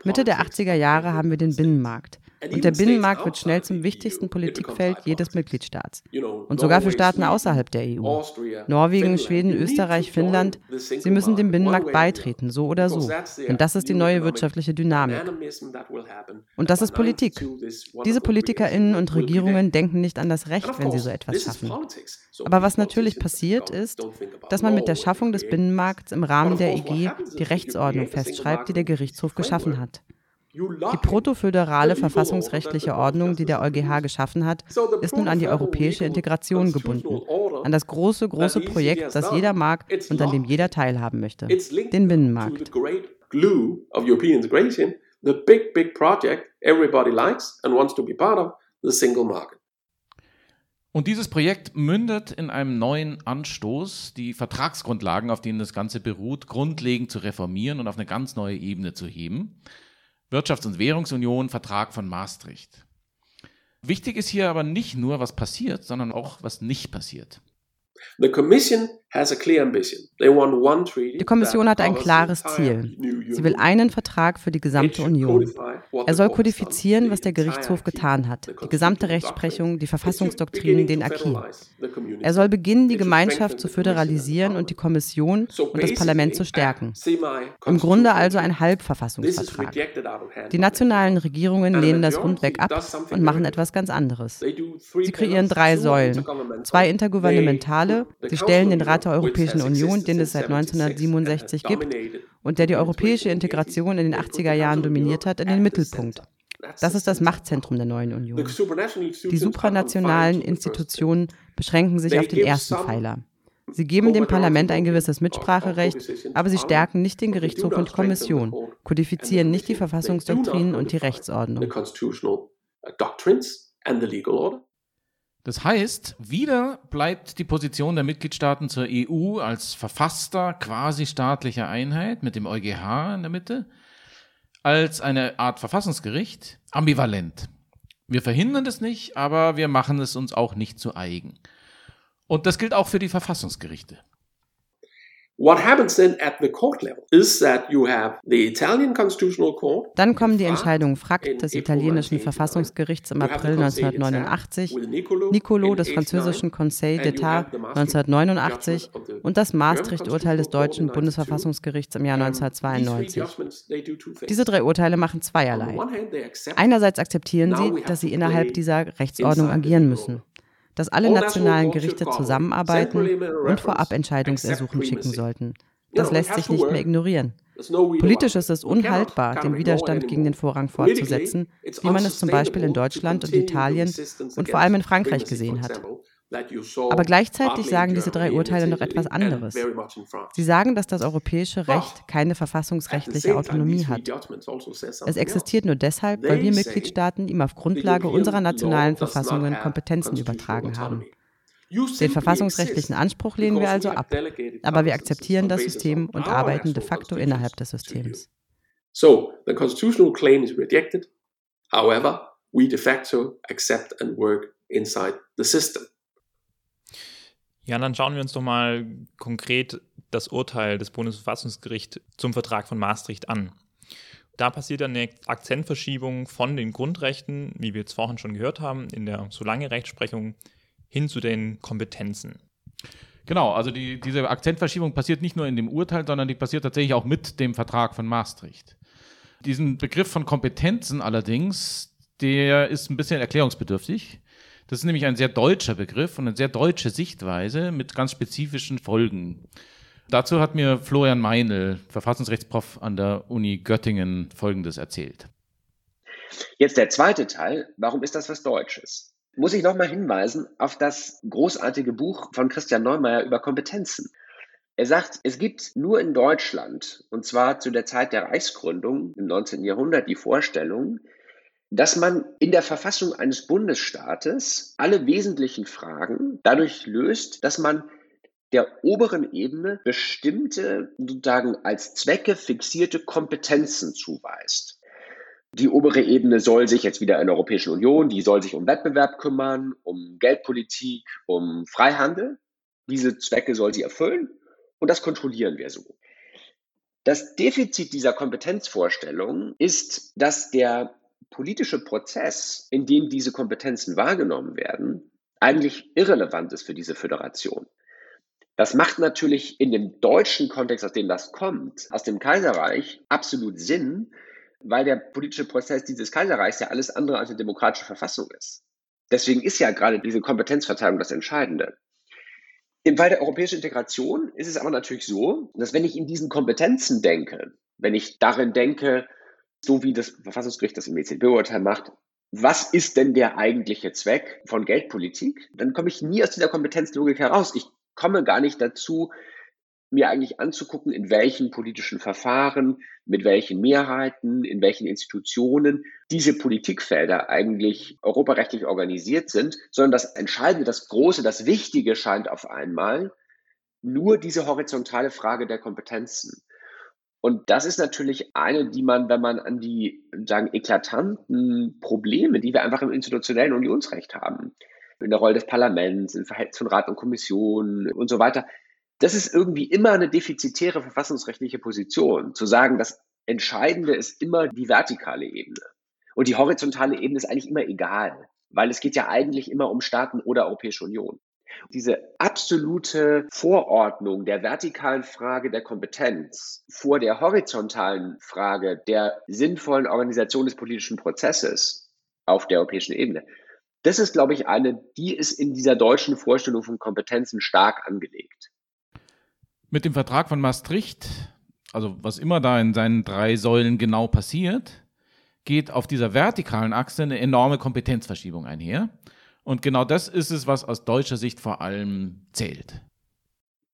Mitte der 80er Jahre haben wir den Binnenmarkt. Und der Binnenmarkt wird schnell zum wichtigsten Politikfeld jedes Mitgliedstaats. Und sogar für Staaten außerhalb der EU. Norwegen, Schweden, Österreich, Finnland, sie müssen dem Binnenmarkt beitreten, so oder so. Denn das ist die neue wirtschaftliche Dynamik. Und das ist Politik. Diese PolitikerInnen und Regierungen denken nicht an das Recht, wenn sie so etwas schaffen. Aber was natürlich passiert ist, dass man mit der Schaffung des Binnenmarkts im Rahmen der EG die Rechtsordnung festschreibt, die der Gerichtshof geschaffen hat. Die protoföderale verfassungsrechtliche Ordnung, die der EuGH geschaffen hat, ist nun an die europäische Integration gebunden, an das große, große Projekt, das jeder mag und an dem jeder teilhaben möchte, den Binnenmarkt. The big, big project everybody likes and wants to be part of, the single market. Und dieses Projekt mündet in einem neuen Anstoß, die Vertragsgrundlagen, auf denen das Ganze beruht, grundlegend zu reformieren und auf eine ganz neue Ebene zu heben. Wirtschafts- und Währungsunion, Vertrag von Maastricht. Wichtig ist hier aber nicht nur, was passiert, sondern auch, was nicht passiert. Die Kommission hat ein klares Ziel. Sie will einen Vertrag für die gesamte Union. Er soll kodifizieren, was der Gerichtshof getan hat, die gesamte Rechtsprechung, die Verfassungsdoktrinen, den Acquis. Er soll beginnen, die Gemeinschaft zu föderalisieren und die Kommission und das Parlament zu stärken. Im Grunde also ein Halbverfassungsvertrag. Die nationalen Regierungen lehnen das rundweg ab und machen etwas ganz anderes. Sie kreieren drei Säulen, zwei intergouvernementale, sie stellen den Rat der Europäischen Union, den es seit 1967 gibt und der die europäische Integration in den 80er Jahren dominiert hat, in den Mittelpunkt. Das ist das Machtzentrum der neuen Union. Die supranationalen Institutionen beschränken sich auf den ersten Pfeiler. Sie geben dem Parlament ein gewisses Mitspracherecht, aber sie stärken nicht den Gerichtshof und Kommission, kodifizieren nicht die Verfassungsdoktrinen und die Rechtsordnung. Das heißt, wieder bleibt die Position der Mitgliedstaaten zur EU als verfasster, quasi staatlicher Einheit mit dem EuGH in der Mitte, als eine Art Verfassungsgericht ambivalent. Wir verhindern das nicht, aber wir machen es uns auch nicht zu eigen. Und das gilt auch für die Verfassungsgerichte. What happens then at the court level is that you have the Italian Constitutional Court. Dann kommen die Entscheidungen FRAC des italienischen Verfassungsgerichts im April 1989, Nicolo des französischen Conseil d'État 1989 und das Maastricht-Urteil des deutschen Bundesverfassungsgerichts im Jahr 1992. Diese drei Urteile machen zweierlei. Einerseits akzeptieren sie, dass sie innerhalb dieser Rechtsordnung agieren müssen dass alle nationalen Gerichte zusammenarbeiten und vorab Entscheidungsersuchen schicken sollten. Das lässt sich nicht mehr ignorieren. Politisch ist es unhaltbar, den Widerstand gegen den Vorrang fortzusetzen, wie man es zum Beispiel in Deutschland und Italien und vor allem in Frankreich gesehen hat. Aber gleichzeitig sagen diese drei Urteile noch etwas anderes. Sie sagen, dass das europäische Recht keine verfassungsrechtliche Autonomie hat. Also es existiert nur deshalb, weil wir Mitgliedstaaten ihm auf Grundlage unserer nationalen Verfassungen Kompetenzen übertragen haben. Den verfassungsrechtlichen Anspruch lehnen wir also ab. Aber wir akzeptieren das System und arbeiten de facto innerhalb des Systems. So, the constitutional claim is rejected. However, we de facto accept and work inside the system. Ja, dann schauen wir uns doch mal konkret das Urteil des Bundesverfassungsgerichts zum Vertrag von Maastricht an. Da passiert eine Akzentverschiebung von den Grundrechten, wie wir jetzt vorhin schon gehört haben, in der Solange-Rechtsprechung hin zu den Kompetenzen. Genau, also die, diese Akzentverschiebung passiert nicht nur in dem Urteil, sondern die passiert tatsächlich auch mit dem Vertrag von Maastricht. Diesen Begriff von Kompetenzen allerdings, der ist ein bisschen erklärungsbedürftig. Das ist nämlich ein sehr deutscher Begriff und eine sehr deutsche Sichtweise mit ganz spezifischen Folgen. Dazu hat mir Florian Meinl, Verfassungsrechtsprof an der Uni Göttingen, Folgendes erzählt. Jetzt der zweite Teil. Warum ist das was Deutsches? Muss ich nochmal hinweisen auf das großartige Buch von Christian Neumeier über Kompetenzen. Er sagt, es gibt nur in Deutschland, und zwar zu der Zeit der Reichsgründung im 19. Jahrhundert, die Vorstellung, dass man in der Verfassung eines Bundesstaates alle wesentlichen Fragen dadurch löst, dass man der oberen Ebene bestimmte, sozusagen als Zwecke fixierte Kompetenzen zuweist. Die obere Ebene soll sich jetzt wieder in der Europäischen Union, die soll sich um Wettbewerb kümmern, um Geldpolitik, um Freihandel. Diese Zwecke soll sie erfüllen und das kontrollieren wir so. Das Defizit dieser Kompetenzvorstellung ist, dass der politische Prozess, in dem diese Kompetenzen wahrgenommen werden, eigentlich irrelevant ist für diese Föderation. Das macht natürlich in dem deutschen Kontext, aus dem das kommt, aus dem Kaiserreich, absolut Sinn, weil der politische Prozess dieses Kaiserreichs ja alles andere als eine demokratische Verfassung ist. Deswegen ist ja gerade diese Kompetenzverteilung das Entscheidende. Im Fall der europäischen Integration ist es aber natürlich so, dass wenn ich in diesen Kompetenzen denke, wenn ich darin denke, so wie das Verfassungsgericht das im EZB-Urteil macht, was ist denn der eigentliche Zweck von Geldpolitik? Dann komme ich nie aus dieser Kompetenzlogik heraus. Ich komme gar nicht dazu, mir eigentlich anzugucken, in welchen politischen Verfahren, mit welchen Mehrheiten, in welchen Institutionen diese Politikfelder eigentlich europarechtlich organisiert sind, sondern das Entscheidende, das Große, das Wichtige scheint auf einmal nur diese horizontale Frage der Kompetenzen. Und das ist natürlich eine, die man, wenn man an die sagen, eklatanten Probleme, die wir einfach im institutionellen Unionsrecht haben, in der Rolle des Parlaments, im Verhältnis von Rat und Kommission und so weiter. Das ist irgendwie immer eine defizitäre verfassungsrechtliche Position, zu sagen, das Entscheidende ist immer die vertikale Ebene. Und die horizontale Ebene ist eigentlich immer egal, weil es geht ja eigentlich immer um Staaten oder Europäische Union. Diese absolute Vorordnung der vertikalen Frage der Kompetenz vor der horizontalen Frage der sinnvollen Organisation des politischen Prozesses auf der europäischen Ebene, das ist, glaube ich, eine, die ist in dieser deutschen Vorstellung von Kompetenzen stark angelegt. Mit dem Vertrag von Maastricht, also was immer da in seinen drei Säulen genau passiert, geht auf dieser vertikalen Achse eine enorme Kompetenzverschiebung einher. Und genau das ist es, was aus deutscher Sicht vor allem zählt.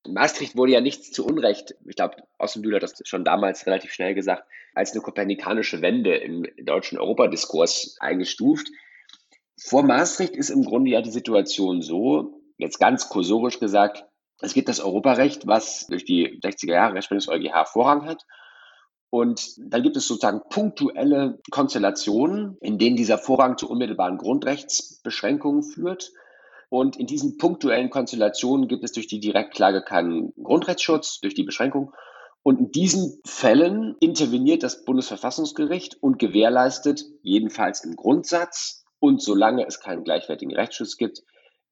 Maastricht wurde ja nichts zu Unrecht, ich glaube, Außenbühler hat das schon damals relativ schnell gesagt, als eine kopernikanische Wende im deutschen Europadiskurs eingestuft. Vor Maastricht ist im Grunde ja die Situation so, jetzt ganz kursorisch gesagt, es gibt das Europarecht, was durch die 60er Jahre Rechtsprechung des EuGH Vorrang hat. Und dann gibt es sozusagen punktuelle Konstellationen, in denen dieser Vorrang zu unmittelbaren Grundrechtsbeschränkungen führt. Und in diesen punktuellen Konstellationen gibt es durch die Direktklage keinen Grundrechtsschutz, durch die Beschränkung. Und in diesen Fällen interveniert das Bundesverfassungsgericht und gewährleistet, jedenfalls im Grundsatz, und solange es keinen gleichwertigen Rechtsschutz gibt,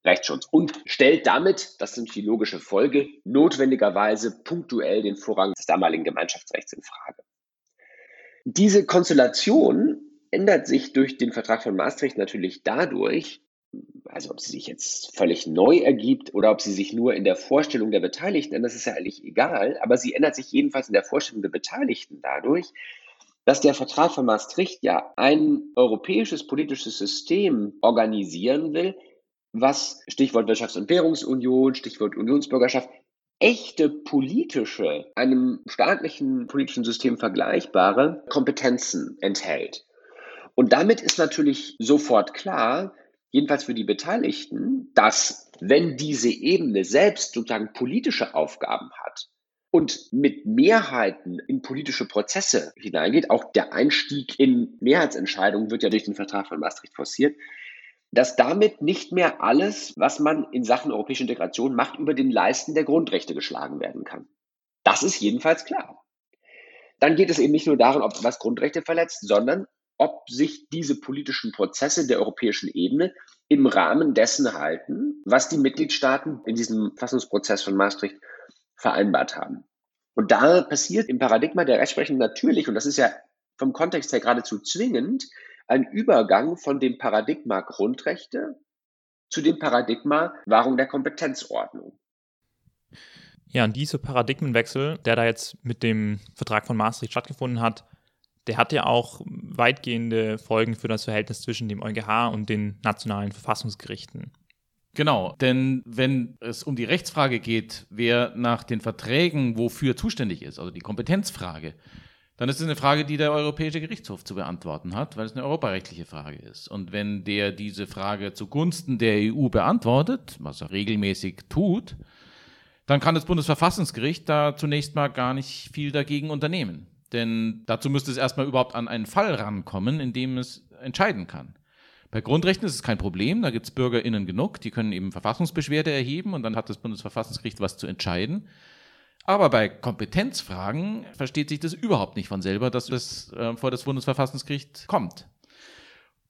Rechtsschutz und stellt damit, das sind die logische Folge, notwendigerweise punktuell den Vorrang des damaligen Gemeinschaftsrechts in Frage. Diese Konstellation ändert sich durch den Vertrag von Maastricht natürlich dadurch, also ob sie sich jetzt völlig neu ergibt oder ob sie sich nur in der Vorstellung der Beteiligten, das ist ja eigentlich egal, aber sie ändert sich jedenfalls in der Vorstellung der Beteiligten dadurch, dass der Vertrag von Maastricht ja ein europäisches politisches System organisieren will, was Stichwort Wirtschafts- und Währungsunion, Stichwort Unionsbürgerschaft, echte politische, einem staatlichen politischen System vergleichbare Kompetenzen enthält. Und damit ist natürlich sofort klar, jedenfalls für die Beteiligten, dass wenn diese Ebene selbst sozusagen politische Aufgaben hat und mit Mehrheiten in politische Prozesse hineingeht, auch der Einstieg in Mehrheitsentscheidungen wird ja durch den Vertrag von Maastricht forciert, dass damit nicht mehr alles, was man in Sachen europäische Integration macht, über den Leisten der Grundrechte geschlagen werden kann. Das ist jedenfalls klar. Dann geht es eben nicht nur darum, ob was Grundrechte verletzt, sondern ob sich diese politischen Prozesse der europäischen Ebene im Rahmen dessen halten, was die Mitgliedstaaten in diesem Fassungsprozess von Maastricht vereinbart haben. Und da passiert im Paradigma der Rechtsprechung natürlich, und das ist ja vom Kontext her geradezu zwingend, ein Übergang von dem Paradigma Grundrechte zu dem Paradigma Wahrung der Kompetenzordnung. Ja, und dieser Paradigmenwechsel, der da jetzt mit dem Vertrag von Maastricht stattgefunden hat, der hat ja auch weitgehende Folgen für das Verhältnis zwischen dem EuGH und den nationalen Verfassungsgerichten. Genau, denn wenn es um die Rechtsfrage geht, wer nach den Verträgen wofür zuständig ist, also die Kompetenzfrage, dann ist es eine Frage, die der Europäische Gerichtshof zu beantworten hat, weil es eine europarechtliche Frage ist. Und wenn der diese Frage zugunsten der EU beantwortet, was er regelmäßig tut, dann kann das Bundesverfassungsgericht da zunächst mal gar nicht viel dagegen unternehmen. Denn dazu müsste es erstmal überhaupt an einen Fall rankommen, in dem es entscheiden kann. Bei Grundrechten ist es kein Problem, da gibt es BürgerInnen genug, die können eben Verfassungsbeschwerde erheben und dann hat das Bundesverfassungsgericht was zu entscheiden. Aber bei Kompetenzfragen versteht sich das überhaupt nicht von selber, dass das äh, vor das Bundesverfassungsgericht kommt.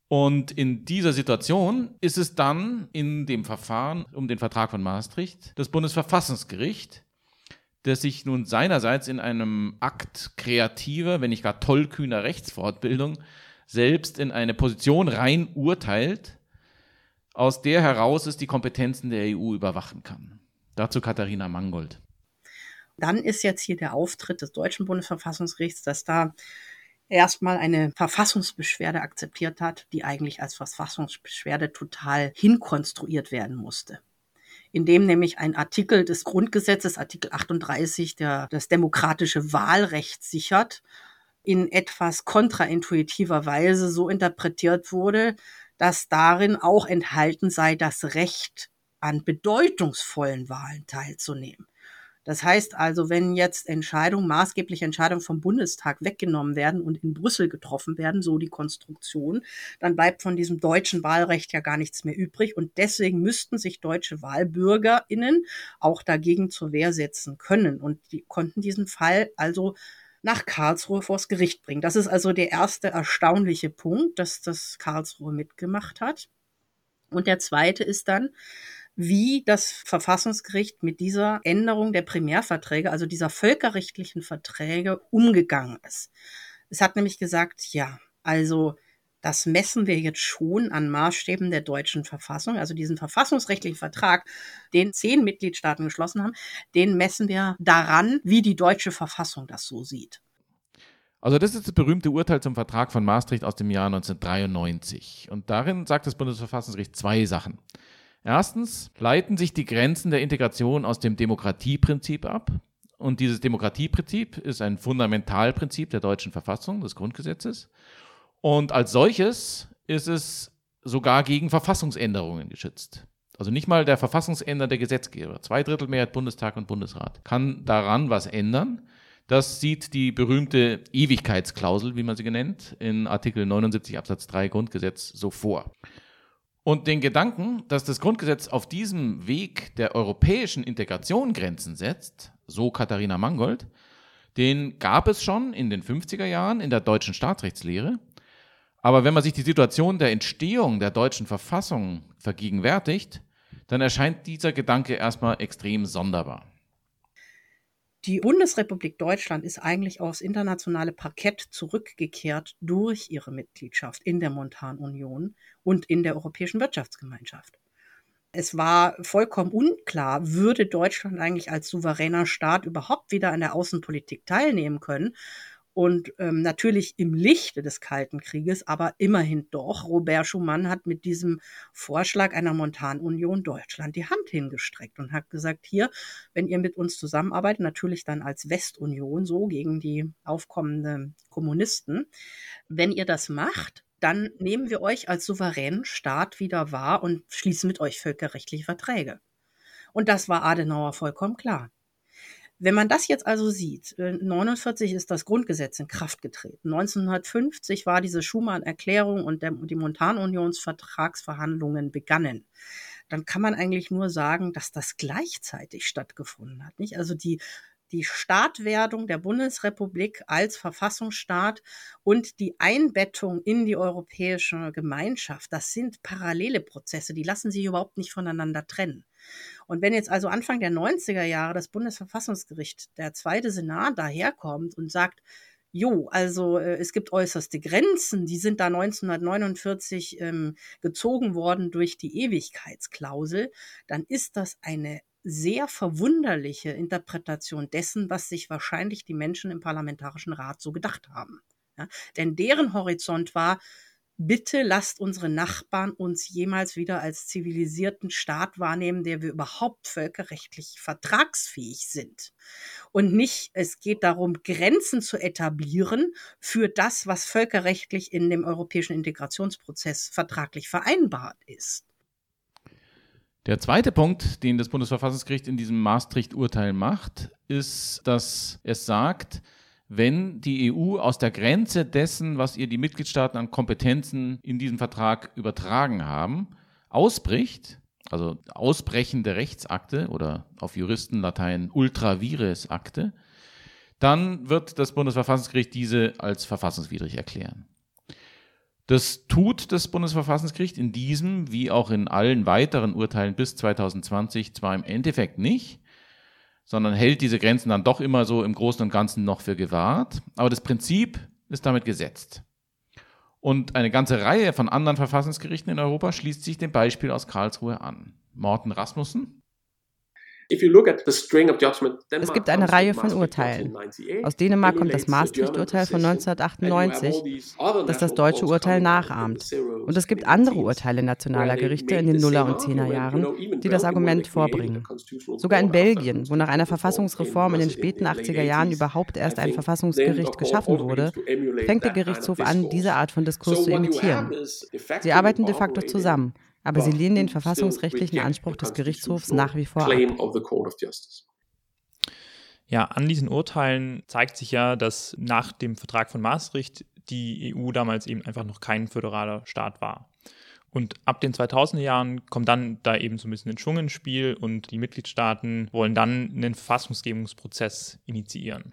Und in dieser Situation ist es dann in dem Verfahren um den Vertrag von Maastricht das Bundesverfassungsgericht, das sich nun seinerseits in einem Akt kreativer, wenn nicht gar tollkühner Rechtsfortbildung selbst in eine Position rein urteilt, aus der heraus es die Kompetenzen der EU überwachen kann. Dazu Katharina Mangold. Dann ist jetzt hier der Auftritt des deutschen Bundesverfassungsgerichts, dass da erstmal eine Verfassungsbeschwerde akzeptiert hat, die eigentlich als Verfassungsbeschwerde total hinkonstruiert werden musste in dem nämlich ein Artikel des Grundgesetzes, Artikel 38, der das demokratische Wahlrecht sichert, in etwas kontraintuitiver Weise so interpretiert wurde, dass darin auch enthalten sei das Recht an bedeutungsvollen Wahlen teilzunehmen. Das heißt also, wenn jetzt Entscheidungen, maßgebliche Entscheidungen vom Bundestag weggenommen werden und in Brüssel getroffen werden, so die Konstruktion, dann bleibt von diesem deutschen Wahlrecht ja gar nichts mehr übrig. Und deswegen müssten sich deutsche WahlbürgerInnen auch dagegen zur Wehr setzen können. Und die konnten diesen Fall also nach Karlsruhe vors Gericht bringen. Das ist also der erste erstaunliche Punkt, dass das Karlsruhe mitgemacht hat. Und der zweite ist dann, wie das Verfassungsgericht mit dieser Änderung der Primärverträge, also dieser völkerrechtlichen Verträge, umgegangen ist. Es hat nämlich gesagt, ja, also das messen wir jetzt schon an Maßstäben der deutschen Verfassung, also diesen verfassungsrechtlichen Vertrag, den zehn Mitgliedstaaten geschlossen haben, den messen wir daran, wie die deutsche Verfassung das so sieht. Also das ist das berühmte Urteil zum Vertrag von Maastricht aus dem Jahr 1993. Und darin sagt das Bundesverfassungsgericht zwei Sachen. Erstens leiten sich die Grenzen der Integration aus dem Demokratieprinzip ab. Und dieses Demokratieprinzip ist ein Fundamentalprinzip der deutschen Verfassung, des Grundgesetzes. Und als solches ist es sogar gegen Verfassungsänderungen geschützt. Also nicht mal der Verfassungsänder, der Gesetzgeber, zwei Drittel Mehrheit Bundestag und Bundesrat, kann daran was ändern. Das sieht die berühmte Ewigkeitsklausel, wie man sie nennt, in Artikel 79 Absatz 3 Grundgesetz so vor. Und den Gedanken, dass das Grundgesetz auf diesem Weg der europäischen Integration Grenzen setzt, so Katharina Mangold, den gab es schon in den 50er Jahren in der deutschen Staatsrechtslehre. Aber wenn man sich die Situation der Entstehung der deutschen Verfassung vergegenwärtigt, dann erscheint dieser Gedanke erstmal extrem sonderbar. Die Bundesrepublik Deutschland ist eigentlich aufs internationale Parkett zurückgekehrt durch ihre Mitgliedschaft in der Montanunion und in der Europäischen Wirtschaftsgemeinschaft. Es war vollkommen unklar, würde Deutschland eigentlich als souveräner Staat überhaupt wieder an der Außenpolitik teilnehmen können. Und ähm, natürlich im Lichte des Kalten Krieges, aber immerhin doch. Robert Schumann hat mit diesem Vorschlag einer Montanunion Deutschland die Hand hingestreckt und hat gesagt, hier, wenn ihr mit uns zusammenarbeitet, natürlich dann als Westunion, so gegen die aufkommenden Kommunisten, wenn ihr das macht, dann nehmen wir euch als souveränen Staat wieder wahr und schließen mit euch völkerrechtliche Verträge. Und das war Adenauer vollkommen klar. Wenn man das jetzt also sieht, 1949 ist das Grundgesetz in Kraft getreten. 1950 war diese Schumann-Erklärung und die Montanunionsvertragsverhandlungen begannen. Dann kann man eigentlich nur sagen, dass das gleichzeitig stattgefunden hat. Nicht? Also die die Staatwerdung der Bundesrepublik als Verfassungsstaat und die Einbettung in die europäische Gemeinschaft, das sind parallele Prozesse, die lassen sich überhaupt nicht voneinander trennen. Und wenn jetzt also Anfang der 90er Jahre das Bundesverfassungsgericht, der zweite Senat daherkommt und sagt, Jo, also äh, es gibt äußerste Grenzen, die sind da 1949 ähm, gezogen worden durch die Ewigkeitsklausel, dann ist das eine sehr verwunderliche Interpretation dessen, was sich wahrscheinlich die Menschen im Parlamentarischen Rat so gedacht haben. Ja, denn deren Horizont war, bitte lasst unsere Nachbarn uns jemals wieder als zivilisierten Staat wahrnehmen, der wir überhaupt völkerrechtlich vertragsfähig sind. Und nicht, es geht darum, Grenzen zu etablieren für das, was völkerrechtlich in dem europäischen Integrationsprozess vertraglich vereinbart ist. Der zweite Punkt, den das Bundesverfassungsgericht in diesem Maastricht-Urteil macht, ist, dass es sagt, wenn die EU aus der Grenze dessen, was ihr die Mitgliedstaaten an Kompetenzen in diesem Vertrag übertragen haben, ausbricht, also ausbrechende Rechtsakte oder auf Juristenlatein ultra vires Akte, dann wird das Bundesverfassungsgericht diese als verfassungswidrig erklären. Das tut das Bundesverfassungsgericht in diesem wie auch in allen weiteren Urteilen bis 2020 zwar im Endeffekt nicht, sondern hält diese Grenzen dann doch immer so im Großen und Ganzen noch für gewahrt, aber das Prinzip ist damit gesetzt. Und eine ganze Reihe von anderen Verfassungsgerichten in Europa schließt sich dem Beispiel aus Karlsruhe an. Morten Rasmussen, es gibt eine Reihe von Urteilen. Aus Dänemark kommt das Maastricht-Urteil von 1998, das das deutsche Urteil nachahmt. Und es gibt andere Urteile nationaler Gerichte in den Nuller- und Zehnerjahren, die das Argument vorbringen. Sogar in Belgien, wo nach einer Verfassungsreform in den späten 80er Jahren überhaupt erst ein Verfassungsgericht geschaffen wurde, fängt der Gerichtshof an, diese Art von Diskurs zu imitieren. Sie arbeiten de facto zusammen. Aber sie lehnen den verfassungsrechtlichen Anspruch des Gerichtshofs nach wie vor ab. Ja, an diesen Urteilen zeigt sich ja, dass nach dem Vertrag von Maastricht die EU damals eben einfach noch kein föderaler Staat war. Und ab den 2000er Jahren kommt dann da eben so ein bisschen ein Schwung ins Spiel und die Mitgliedstaaten wollen dann einen Verfassungsgebungsprozess initiieren.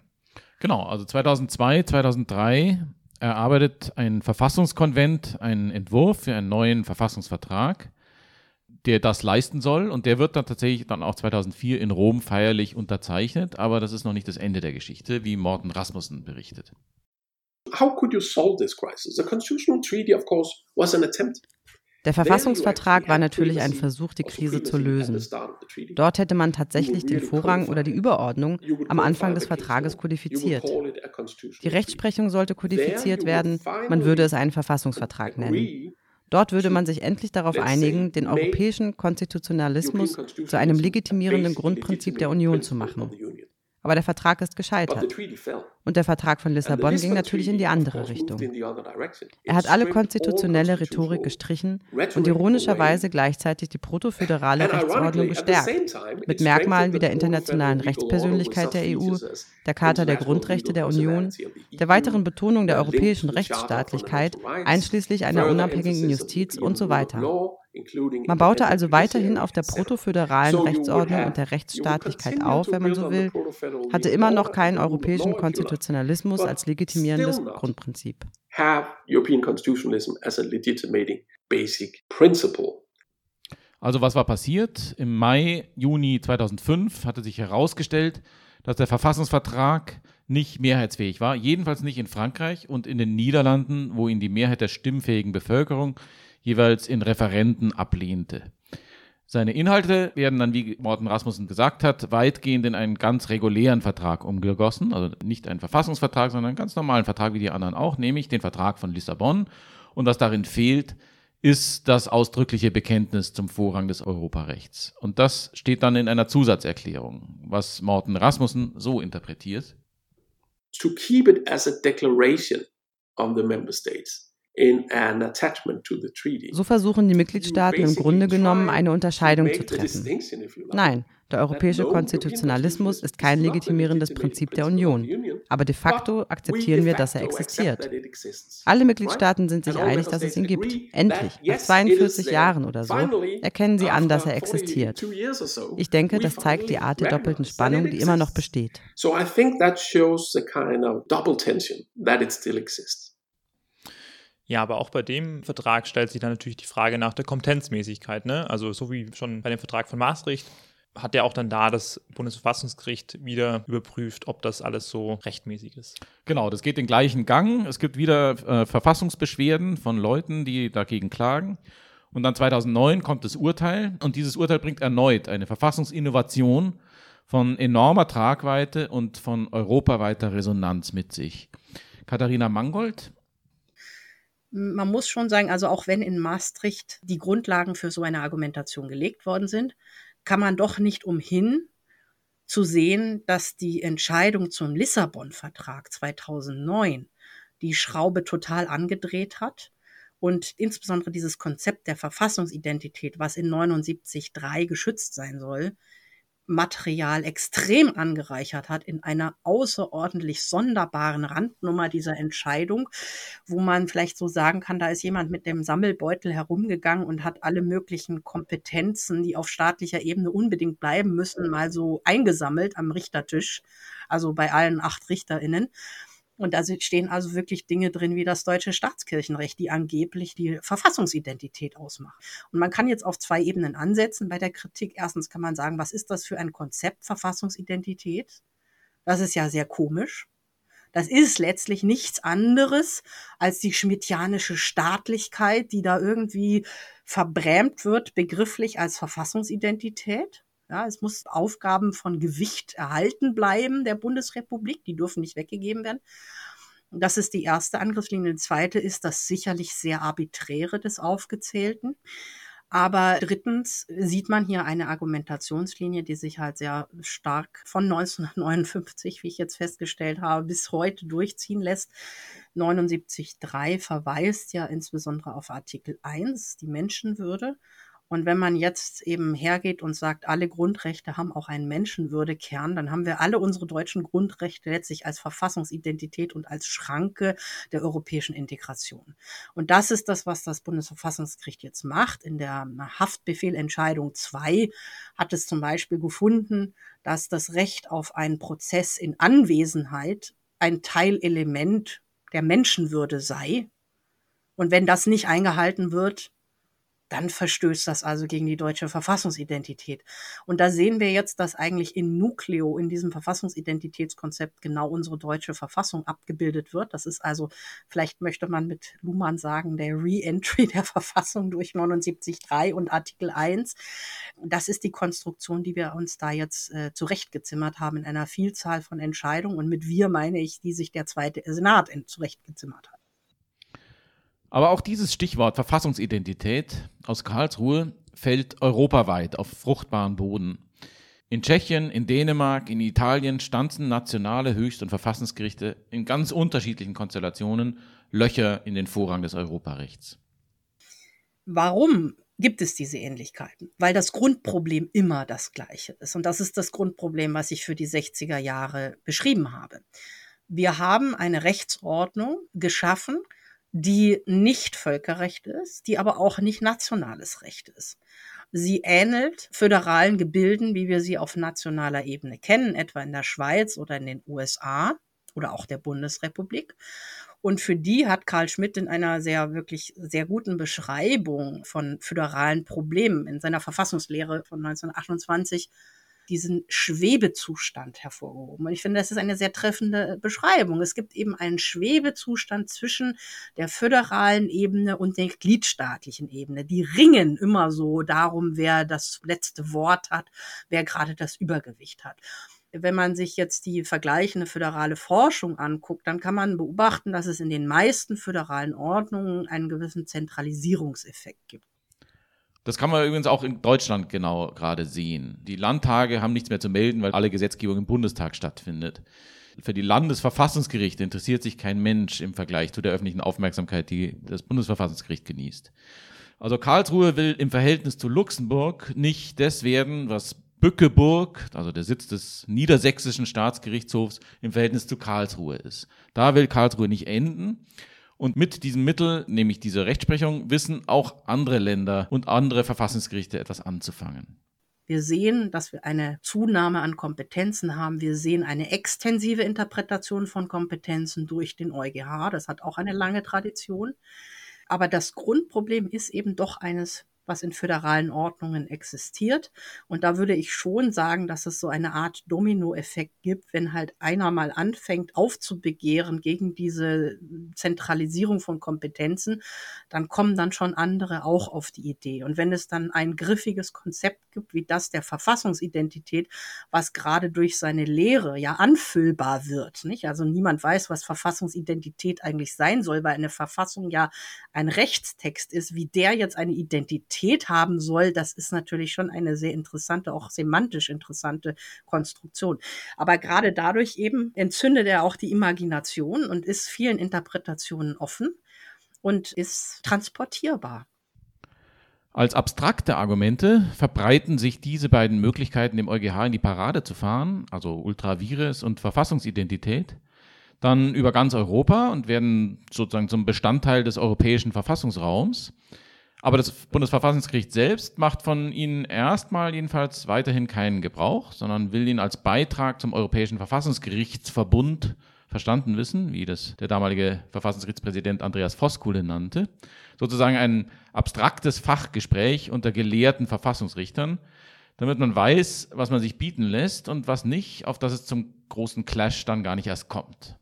Genau, also 2002, 2003 erarbeitet ein Verfassungskonvent einen Entwurf für einen neuen Verfassungsvertrag, der das leisten soll. Und der wird dann tatsächlich dann auch 2004 in Rom feierlich unterzeichnet. Aber das ist noch nicht das Ende der Geschichte, wie Morten Rasmussen berichtet. How could you solve this crisis? The Constitutional Treaty, of course, was an attempt der Verfassungsvertrag war natürlich ein Versuch, die Krise zu lösen. Dort hätte man tatsächlich den Vorrang oder die Überordnung am Anfang des Vertrages kodifiziert. Die Rechtsprechung sollte kodifiziert werden, man würde es einen Verfassungsvertrag nennen. Dort würde man sich endlich darauf einigen, den europäischen Konstitutionalismus zu einem legitimierenden Grundprinzip der Union zu machen. Aber der Vertrag ist gescheitert. Und der Vertrag von Lissabon ging natürlich in die andere Richtung. Er hat alle konstitutionelle Rhetorik gestrichen und ironischerweise gleichzeitig die protoföderale Rechtsordnung gestärkt, mit Merkmalen wie der internationalen Rechtspersönlichkeit der EU, der Charta der Grundrechte der Union, der weiteren Betonung der europäischen Rechtsstaatlichkeit, einschließlich einer unabhängigen Justiz und so weiter. Man baute also weiterhin auf der protoföderalen Rechtsordnung und der Rechtsstaatlichkeit auf, wenn man so will, hatte immer noch keinen europäischen Konstitutionalismus als legitimierendes Grundprinzip. Also was war passiert? Im Mai, Juni 2005 hatte sich herausgestellt, dass der Verfassungsvertrag nicht mehrheitsfähig war, jedenfalls nicht in Frankreich und in den Niederlanden, wo ihn die Mehrheit der stimmfähigen Bevölkerung jeweils in Referenten ablehnte. Seine Inhalte werden dann, wie Morten Rasmussen gesagt hat, weitgehend in einen ganz regulären Vertrag umgegossen, also nicht einen Verfassungsvertrag, sondern einen ganz normalen Vertrag wie die anderen auch, nämlich den Vertrag von Lissabon. Und was darin fehlt, ist das ausdrückliche Bekenntnis zum Vorrang des Europarechts. Und das steht dann in einer Zusatzerklärung, was Morten Rasmussen so interpretiert. To keep it as a declaration of the member states So versuchen die Mitgliedstaaten im Grunde genommen eine Unterscheidung zu treffen. Nein, der europäische Konstitutionalismus ist kein legitimierendes Prinzip der Union, aber de facto akzeptieren wir, dass er existiert. Alle Mitgliedstaaten sind sich einig, dass es ihn gibt. Endlich, nach 42 Jahren oder so, erkennen sie an, dass er existiert. Ich denke, das zeigt die Art der doppelten Spannung, die immer noch besteht. So I think that shows the kind of double tension that it still exists. Ja, aber auch bei dem Vertrag stellt sich dann natürlich die Frage nach der Kompetenzmäßigkeit. Ne? Also so wie schon bei dem Vertrag von Maastricht hat ja auch dann da das Bundesverfassungsgericht wieder überprüft, ob das alles so rechtmäßig ist. Genau, das geht den gleichen Gang. Es gibt wieder äh, Verfassungsbeschwerden von Leuten, die dagegen klagen. Und dann 2009 kommt das Urteil und dieses Urteil bringt erneut eine Verfassungsinnovation von enormer Tragweite und von europaweiter Resonanz mit sich. Katharina Mangold, man muss schon sagen, also auch wenn in Maastricht die Grundlagen für so eine Argumentation gelegt worden sind, kann man doch nicht umhin zu sehen, dass die Entscheidung zum Lissabon-Vertrag 2009 die Schraube total angedreht hat und insbesondere dieses Konzept der Verfassungsidentität, was in 79.3 geschützt sein soll, Material extrem angereichert hat in einer außerordentlich sonderbaren Randnummer dieser Entscheidung, wo man vielleicht so sagen kann, da ist jemand mit dem Sammelbeutel herumgegangen und hat alle möglichen Kompetenzen, die auf staatlicher Ebene unbedingt bleiben müssen, mal so eingesammelt am Richtertisch, also bei allen acht Richterinnen. Und da stehen also wirklich Dinge drin wie das deutsche Staatskirchenrecht, die angeblich die Verfassungsidentität ausmachen. Und man kann jetzt auf zwei Ebenen ansetzen bei der Kritik. Erstens kann man sagen, was ist das für ein Konzept Verfassungsidentität? Das ist ja sehr komisch. Das ist letztlich nichts anderes als die schmidtianische Staatlichkeit, die da irgendwie verbrämt wird, begrifflich als Verfassungsidentität. Ja, es muss Aufgaben von Gewicht erhalten bleiben der Bundesrepublik. Die dürfen nicht weggegeben werden. Das ist die erste Angriffslinie. Die zweite ist das sicherlich sehr arbiträre des Aufgezählten. Aber drittens sieht man hier eine Argumentationslinie, die sich halt sehr stark von 1959, wie ich jetzt festgestellt habe, bis heute durchziehen lässt. 79.3 verweist ja insbesondere auf Artikel 1, die Menschenwürde. Und wenn man jetzt eben hergeht und sagt, alle Grundrechte haben auch einen Menschenwürdekern, dann haben wir alle unsere deutschen Grundrechte letztlich als Verfassungsidentität und als Schranke der europäischen Integration. Und das ist das, was das Bundesverfassungsgericht jetzt macht. In der Haftbefehlentscheidung 2 hat es zum Beispiel gefunden, dass das Recht auf einen Prozess in Anwesenheit ein Teilelement der Menschenwürde sei. Und wenn das nicht eingehalten wird, dann verstößt das also gegen die deutsche Verfassungsidentität. Und da sehen wir jetzt, dass eigentlich in Nucleo, in diesem Verfassungsidentitätskonzept, genau unsere deutsche Verfassung abgebildet wird. Das ist also, vielleicht möchte man mit Luhmann sagen, der Re-Entry der Verfassung durch 79.3 und Artikel 1. Das ist die Konstruktion, die wir uns da jetzt äh, zurechtgezimmert haben in einer Vielzahl von Entscheidungen. Und mit wir meine ich, die sich der zweite Senat zurechtgezimmert hat. Aber auch dieses Stichwort Verfassungsidentität aus Karlsruhe fällt europaweit auf fruchtbaren Boden. In Tschechien, in Dänemark, in Italien stanzen nationale Höchst- und Verfassungsgerichte in ganz unterschiedlichen Konstellationen Löcher in den Vorrang des Europarechts. Warum gibt es diese Ähnlichkeiten? Weil das Grundproblem immer das gleiche ist. Und das ist das Grundproblem, was ich für die 60er Jahre beschrieben habe. Wir haben eine Rechtsordnung geschaffen, die nicht Völkerrecht ist, die aber auch nicht nationales Recht ist. Sie ähnelt föderalen Gebilden, wie wir sie auf nationaler Ebene kennen, etwa in der Schweiz oder in den USA oder auch der Bundesrepublik. Und für die hat Karl Schmidt in einer sehr, wirklich sehr guten Beschreibung von föderalen Problemen in seiner Verfassungslehre von 1928 diesen Schwebezustand hervorgehoben. Und ich finde, das ist eine sehr treffende Beschreibung. Es gibt eben einen Schwebezustand zwischen der föderalen Ebene und der gliedstaatlichen Ebene. Die ringen immer so darum, wer das letzte Wort hat, wer gerade das Übergewicht hat wenn man sich jetzt die vergleichende föderale Forschung anguckt, dann kann man beobachten, dass es in den meisten föderalen Ordnungen einen gewissen Zentralisierungseffekt gibt. Das kann man übrigens auch in Deutschland genau gerade sehen. Die Landtage haben nichts mehr zu melden, weil alle Gesetzgebung im Bundestag stattfindet. für die Landesverfassungsgerichte interessiert sich kein Mensch im Vergleich zu der öffentlichen Aufmerksamkeit, die das Bundesverfassungsgericht genießt. Also Karlsruhe will im Verhältnis zu Luxemburg nicht das werden, was Bückeburg, also der Sitz des niedersächsischen Staatsgerichtshofs, im Verhältnis zu Karlsruhe ist. Da will Karlsruhe nicht enden. Und mit diesem Mittel, nämlich dieser Rechtsprechung, wissen auch andere Länder und andere Verfassungsgerichte etwas anzufangen. Wir sehen, dass wir eine Zunahme an Kompetenzen haben. Wir sehen eine extensive Interpretation von Kompetenzen durch den EuGH. Das hat auch eine lange Tradition. Aber das Grundproblem ist eben doch eines was in föderalen Ordnungen existiert. Und da würde ich schon sagen, dass es so eine Art Dominoeffekt gibt, wenn halt einer mal anfängt aufzubegehren gegen diese Zentralisierung von Kompetenzen, dann kommen dann schon andere auch auf die Idee. Und wenn es dann ein griffiges Konzept gibt, wie das der Verfassungsidentität, was gerade durch seine Lehre ja anfüllbar wird, nicht? Also niemand weiß, was Verfassungsidentität eigentlich sein soll, weil eine Verfassung ja ein Rechtstext ist, wie der jetzt eine Identität Identität haben soll, das ist natürlich schon eine sehr interessante, auch semantisch interessante Konstruktion. Aber gerade dadurch eben entzündet er auch die Imagination und ist vielen Interpretationen offen und ist transportierbar. Als abstrakte Argumente verbreiten sich diese beiden Möglichkeiten, dem EuGH in die Parade zu fahren, also Ultravirus und Verfassungsidentität, dann über ganz Europa und werden sozusagen zum Bestandteil des europäischen Verfassungsraums. Aber das Bundesverfassungsgericht selbst macht von ihnen erstmal jedenfalls weiterhin keinen Gebrauch, sondern will ihn als Beitrag zum Europäischen Verfassungsgerichtsverbund verstanden wissen, wie das der damalige Verfassungsgerichtspräsident Andreas Voskuhle nannte. Sozusagen ein abstraktes Fachgespräch unter gelehrten Verfassungsrichtern, damit man weiß, was man sich bieten lässt und was nicht, auf das es zum großen Clash dann gar nicht erst kommt.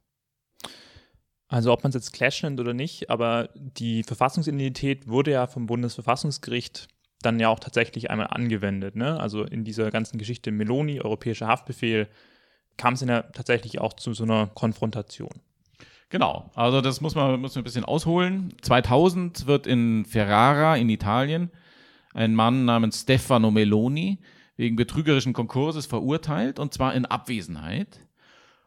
Also ob man es jetzt Clash nennt oder nicht, aber die Verfassungsidentität wurde ja vom Bundesverfassungsgericht dann ja auch tatsächlich einmal angewendet. Ne? Also in dieser ganzen Geschichte Meloni, europäischer Haftbefehl, kam es ja tatsächlich auch zu so einer Konfrontation. Genau, also das muss man, muss man ein bisschen ausholen. 2000 wird in Ferrara in Italien ein Mann namens Stefano Meloni wegen betrügerischen Konkurses verurteilt und zwar in Abwesenheit.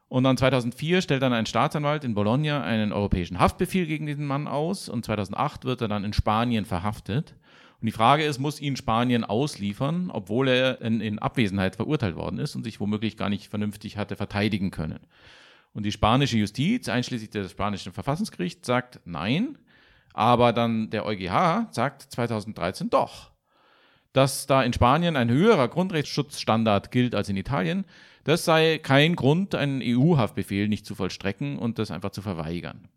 Und dann 2004 stellt dann ein Staatsanwalt in Bologna einen europäischen Haftbefehl gegen diesen Mann aus und 2008 wird er dann in Spanien verhaftet. Und die Frage ist, muss ihn Spanien ausliefern, obwohl er in, in, Abwesenheit verurteilt worden ist und sich womöglich gar nicht vernünftig hatte verteidigen können. Und die spanische Justiz, einschließlich des spanischen Verfassungsgerichts, sagt nein, aber dann der EuGH sagt 2013 doch. Dass da in Spanien ein höherer Grundrechtsschutzstandard gilt als in Italien, das sei kein Grund, einen EU-Haftbefehl nicht zu vollstrecken und das einfach zu verweigern.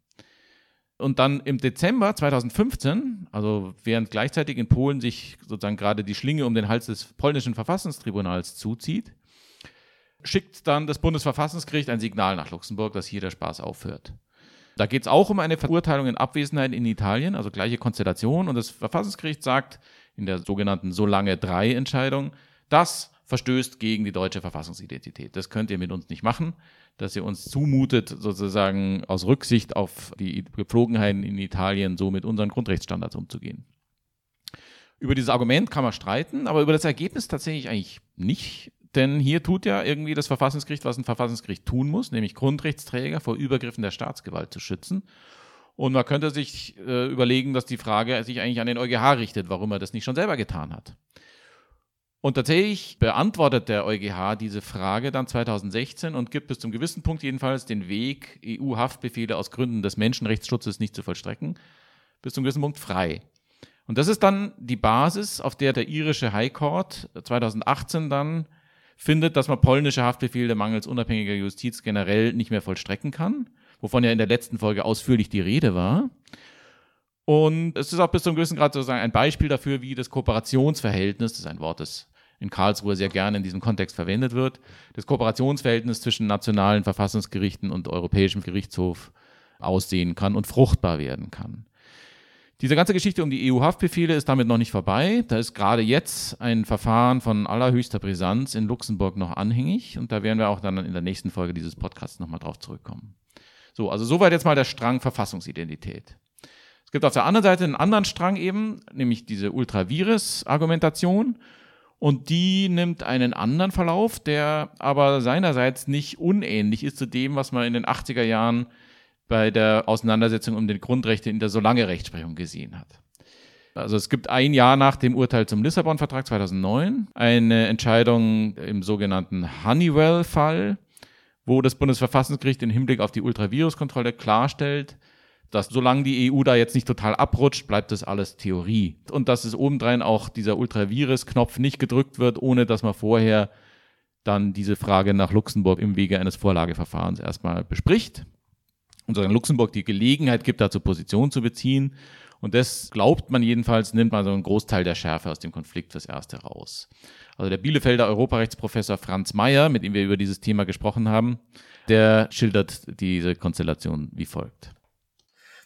Und dann im Dezember 2015, also während gleichzeitig in Polen sich sozusagen gerade die Schlinge um den Hals des polnischen Verfassungstribunals zuzieht, schickt dann das Bundesverfassungsgericht ein Signal nach Luxemburg, dass hier der Spaß aufhört. Da geht es auch um eine Verurteilung in Abwesenheit in Italien, also gleiche Konstellation. Und das Verfassungsgericht sagt in der sogenannten Solange 3 Entscheidung, dass verstößt gegen die deutsche Verfassungsidentität. Das könnt ihr mit uns nicht machen, dass ihr uns zumutet, sozusagen aus Rücksicht auf die Gepflogenheiten in Italien so mit unseren Grundrechtsstandards umzugehen. Über dieses Argument kann man streiten, aber über das Ergebnis tatsächlich eigentlich nicht. Denn hier tut ja irgendwie das Verfassungsgericht, was ein Verfassungsgericht tun muss, nämlich Grundrechtsträger vor Übergriffen der Staatsgewalt zu schützen. Und man könnte sich äh, überlegen, dass die Frage sich eigentlich an den EuGH richtet, warum er das nicht schon selber getan hat. Und tatsächlich beantwortet der EuGH diese Frage dann 2016 und gibt bis zum gewissen Punkt jedenfalls den Weg, EU-Haftbefehle aus Gründen des Menschenrechtsschutzes nicht zu vollstrecken, bis zum gewissen Punkt frei. Und das ist dann die Basis, auf der der irische High Court 2018 dann findet, dass man polnische Haftbefehle mangels unabhängiger Justiz generell nicht mehr vollstrecken kann, wovon ja in der letzten Folge ausführlich die Rede war. Und es ist auch bis zum gewissen Grad sozusagen ein Beispiel dafür, wie das Kooperationsverhältnis, das ist ein Wort, das in Karlsruhe sehr gerne in diesem Kontext verwendet wird, das Kooperationsverhältnis zwischen nationalen Verfassungsgerichten und Europäischem Gerichtshof aussehen kann und fruchtbar werden kann. Diese ganze Geschichte um die EU-Haftbefehle ist damit noch nicht vorbei. Da ist gerade jetzt ein Verfahren von allerhöchster Brisanz in Luxemburg noch anhängig und da werden wir auch dann in der nächsten Folge dieses Podcasts nochmal drauf zurückkommen. So, also soweit jetzt mal der Strang Verfassungsidentität. Es gibt auf der anderen Seite einen anderen Strang eben, nämlich diese Ultravirus-Argumentation Und die nimmt einen anderen Verlauf, der aber seinerseits nicht unähnlich ist zu dem, was man in den 80er Jahren bei der Auseinandersetzung um die Grundrechte in der Solange-Rechtsprechung gesehen hat. Also es gibt ein Jahr nach dem Urteil zum Lissabon-Vertrag 2009 eine Entscheidung im sogenannten Honeywell-Fall, wo das Bundesverfassungsgericht im Hinblick auf die Ultraviruskontrolle klarstellt, dass solange die EU da jetzt nicht total abrutscht, bleibt das alles Theorie. Und dass es obendrein auch dieser Ultravirus-Knopf nicht gedrückt wird, ohne dass man vorher dann diese Frage nach Luxemburg im Wege eines Vorlageverfahrens erstmal bespricht und sozusagen Luxemburg die Gelegenheit gibt, dazu Position zu beziehen. Und das glaubt man jedenfalls, nimmt man so einen Großteil der Schärfe aus dem Konflikt fürs Erste raus. Also der Bielefelder Europarechtsprofessor Franz Mayer, mit dem wir über dieses Thema gesprochen haben, der schildert diese Konstellation wie folgt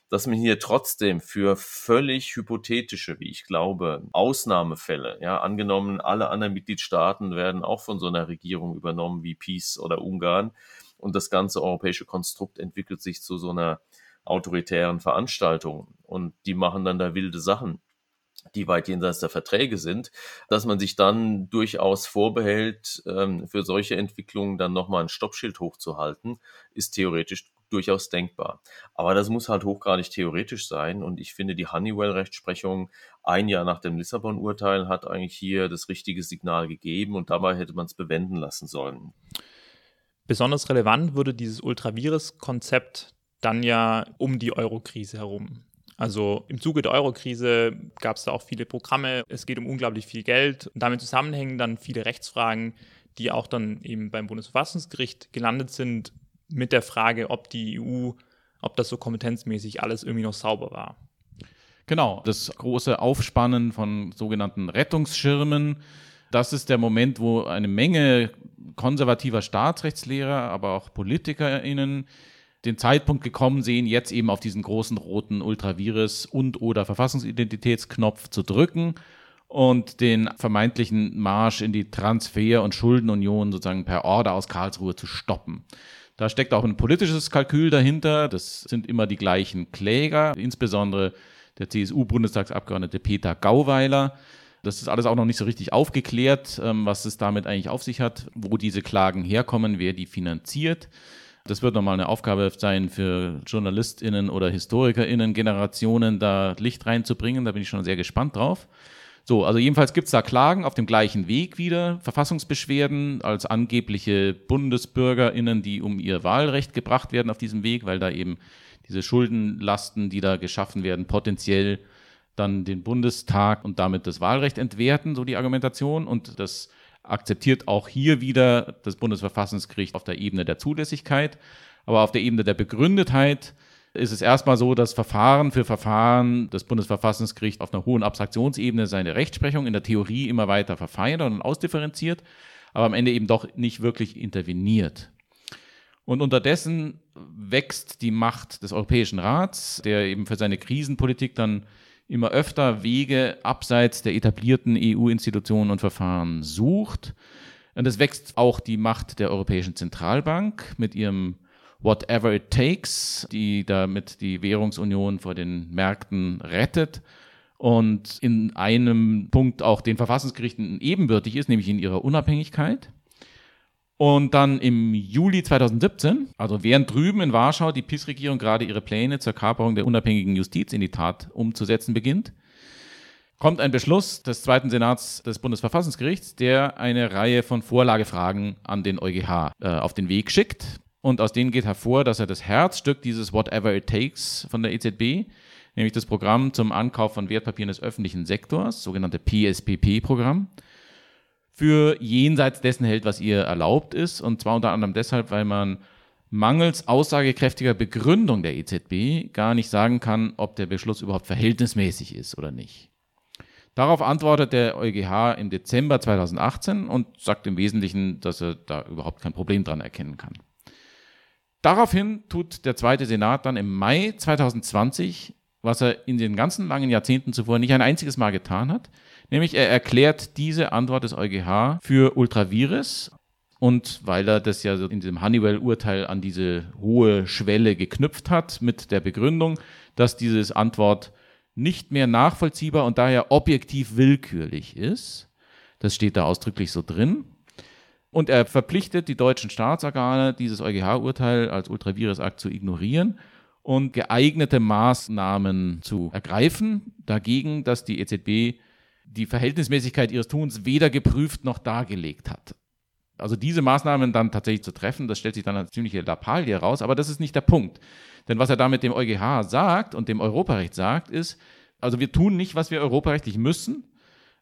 dass man hier trotzdem für völlig hypothetische, wie ich glaube, Ausnahmefälle, ja, angenommen, alle anderen Mitgliedstaaten werden auch von so einer Regierung übernommen wie Peace oder Ungarn und das ganze europäische Konstrukt entwickelt sich zu so einer autoritären Veranstaltung und die machen dann da wilde Sachen die weit jenseits der Verträge sind, dass man sich dann durchaus vorbehält, ähm, für solche Entwicklungen dann nochmal ein Stoppschild hochzuhalten, ist theoretisch durchaus denkbar. Aber das muss halt hochgradig theoretisch sein. Und ich finde, die Honeywell-Rechtsprechung ein Jahr nach dem Lissabon-Urteil hat eigentlich hier das richtige Signal gegeben und dabei hätte man es bewenden lassen sollen. Besonders relevant wurde dieses Ultravirus-Konzept dann ja um die Euro-Krise herum. Also im Zuge der Euro-Krise gab es da auch viele Programme. Es geht um unglaublich viel Geld. Und damit zusammenhängen dann viele Rechtsfragen, die auch dann eben beim Bundesverfassungsgericht gelandet sind, mit der Frage, ob die EU, ob das so kompetenzmäßig alles irgendwie noch sauber war. Genau, das große Aufspannen von sogenannten Rettungsschirmen, das ist der Moment, wo eine Menge konservativer Staatsrechtslehrer, aber auch PolitikerInnen den Zeitpunkt gekommen sehen, jetzt eben auf diesen großen roten Ultravirus- und oder Verfassungsidentitätsknopf zu drücken und den vermeintlichen Marsch in die Transfer- und Schuldenunion sozusagen per Order aus Karlsruhe zu stoppen. Da steckt auch ein politisches Kalkül dahinter. Das sind immer die gleichen Kläger, insbesondere der CSU-Bundestagsabgeordnete Peter Gauweiler. Das ist alles auch noch nicht so richtig aufgeklärt, ähm, was es damit eigentlich auf sich hat, wo diese Klagen herkommen, wer die finanziert. Das wird nochmal eine Aufgabe sein für JournalistInnen oder HistorikerInnen, Generationen da Licht reinzubringen. Da bin ich schon sehr gespannt drauf. So, also jedenfalls gibt es da Klagen auf dem gleichen Weg wieder, Verfassungsbeschwerden als angebliche BundesbürgerInnen, die um ihr Wahlrecht gebracht werden auf diesem Weg, weil da eben diese Schuldenlasten, die da geschaffen werden, potenziell dann den Bundestag und damit das Wahlrecht entwerten, so die Argumentation. Und das akzeptiert auch hier wieder das Bundesverfassungsgericht auf der Ebene der Zulässigkeit. Aber auf der Ebene der Begründetheit ist es erstmal so, dass Verfahren für Verfahren das Bundesverfassungsgericht auf einer hohen Abstraktionsebene seine Rechtsprechung in der Theorie immer weiter verfeinert und ausdifferenziert, aber am Ende eben doch nicht wirklich interveniert. Und unterdessen wächst die Macht des Europäischen Rats, der eben für seine Krisenpolitik dann immer öfter Wege abseits der etablierten EU-Institutionen und Verfahren sucht. Und es wächst auch die Macht der Europäischen Zentralbank mit ihrem Whatever It Takes, die damit die Währungsunion vor den Märkten rettet und in einem Punkt auch den Verfassungsgerichten ebenbürtig ist, nämlich in ihrer Unabhängigkeit. Und dann im Juli 2017, also während drüben in Warschau die PIS-Regierung gerade ihre Pläne zur Kaperung der unabhängigen Justiz in die Tat umzusetzen beginnt, kommt ein Beschluss des Zweiten Senats des Bundesverfassungsgerichts, der eine Reihe von Vorlagefragen an den EuGH äh, auf den Weg schickt. Und aus denen geht hervor, dass er das Herzstück dieses Whatever It Takes von der EZB, nämlich das Programm zum Ankauf von Wertpapieren des öffentlichen Sektors, sogenannte PSPP-Programm, für jenseits dessen hält, was ihr erlaubt ist. Und zwar unter anderem deshalb, weil man mangels aussagekräftiger Begründung der EZB gar nicht sagen kann, ob der Beschluss überhaupt verhältnismäßig ist oder nicht. Darauf antwortet der EuGH im Dezember 2018 und sagt im Wesentlichen, dass er da überhaupt kein Problem dran erkennen kann. Daraufhin tut der Zweite Senat dann im Mai 2020, was er in den ganzen langen Jahrzehnten zuvor nicht ein einziges Mal getan hat, nämlich er erklärt diese Antwort des EuGH für ultravirus und weil er das ja in diesem Honeywell-Urteil an diese hohe Schwelle geknüpft hat mit der Begründung, dass diese Antwort nicht mehr nachvollziehbar und daher objektiv willkürlich ist, Das steht da ausdrücklich so drin. Und er verpflichtet die deutschen Staatsorgane, dieses EuGH-Urteil als Ultravirus-Akt zu ignorieren und geeignete Maßnahmen zu ergreifen dagegen, dass die EZB die Verhältnismäßigkeit ihres Tuns weder geprüft noch dargelegt hat. Also diese Maßnahmen dann tatsächlich zu treffen, das stellt sich dann als ziemliche Lappalie heraus, aber das ist nicht der Punkt. Denn was er da mit dem EuGH sagt und dem Europarecht sagt, ist, also wir tun nicht, was wir europarechtlich müssen,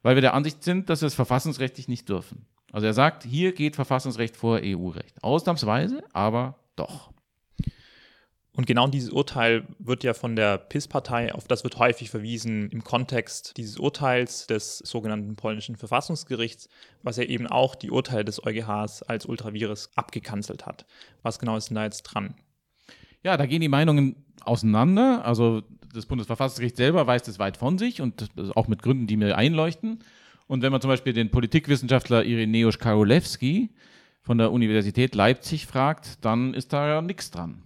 weil wir der Ansicht sind, dass wir es verfassungsrechtlich nicht dürfen. Also er sagt, hier geht Verfassungsrecht vor EU-Recht. Ausnahmsweise, aber doch. Und genau dieses Urteil wird ja von der PIS-Partei, auf das wird häufig verwiesen im Kontext dieses Urteils des sogenannten polnischen Verfassungsgerichts, was ja eben auch die Urteile des EuGHs als Ultravirus abgekanzelt hat. Was genau ist denn da jetzt dran? Ja, da gehen die Meinungen auseinander. Also das Bundesverfassungsgericht selber weist es weit von sich und auch mit Gründen, die mir einleuchten. Und wenn man zum Beispiel den Politikwissenschaftler Ireneusz Karolewski von der Universität Leipzig fragt, dann ist da ja nichts dran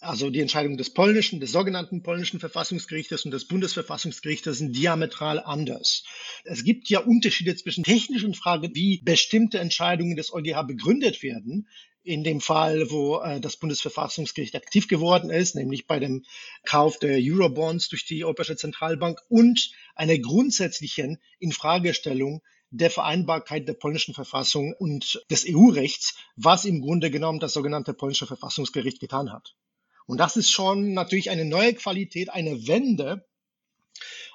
also die Entscheidung des polnischen, des sogenannten polnischen Verfassungsgerichtes und des Bundesverfassungsgerichtes sind diametral anders. Es gibt ja Unterschiede zwischen technischen Fragen, wie bestimmte Entscheidungen des EuGH begründet werden. In dem Fall, wo äh, das Bundesverfassungsgericht aktiv geworden ist, nämlich bei dem Kauf der Eurobonds durch die Europäische Zentralbank und einer grundsätzlichen Infragestellung der Vereinbarkeit der polnischen Verfassung und des EU-Rechts, was im Grunde genommen das sogenannte polnische Verfassungsgericht getan hat. Und das ist schon natürlich eine neue Qualität, eine Wende.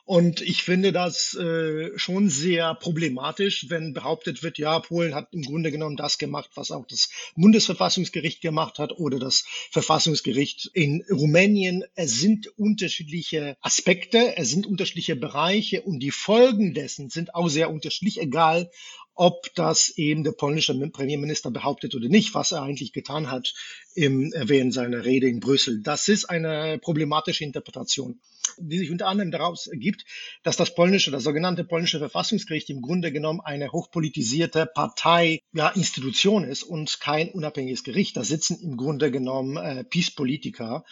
Und ich finde das äh, schon sehr problematisch, wenn behauptet wird, ja, Polen hat im Grunde genommen das gemacht, was auch das Bundesverfassungsgericht gemacht hat oder das Verfassungsgericht in Rumänien. Es sind unterschiedliche Aspekte, es sind unterschiedliche Bereiche und die Folgen dessen sind auch sehr unterschiedlich, egal ob das eben der polnische Premierminister behauptet oder nicht, was er eigentlich getan hat im, während seiner Rede in Brüssel. Das ist eine problematische Interpretation, die sich unter anderem daraus ergibt, dass das polnische, das sogenannte polnische Verfassungsgericht im Grunde genommen eine hochpolitisierte Partei, ja, Institution ist und kein unabhängiges Gericht. Da sitzen im Grunde genommen äh, Peace-Politiker,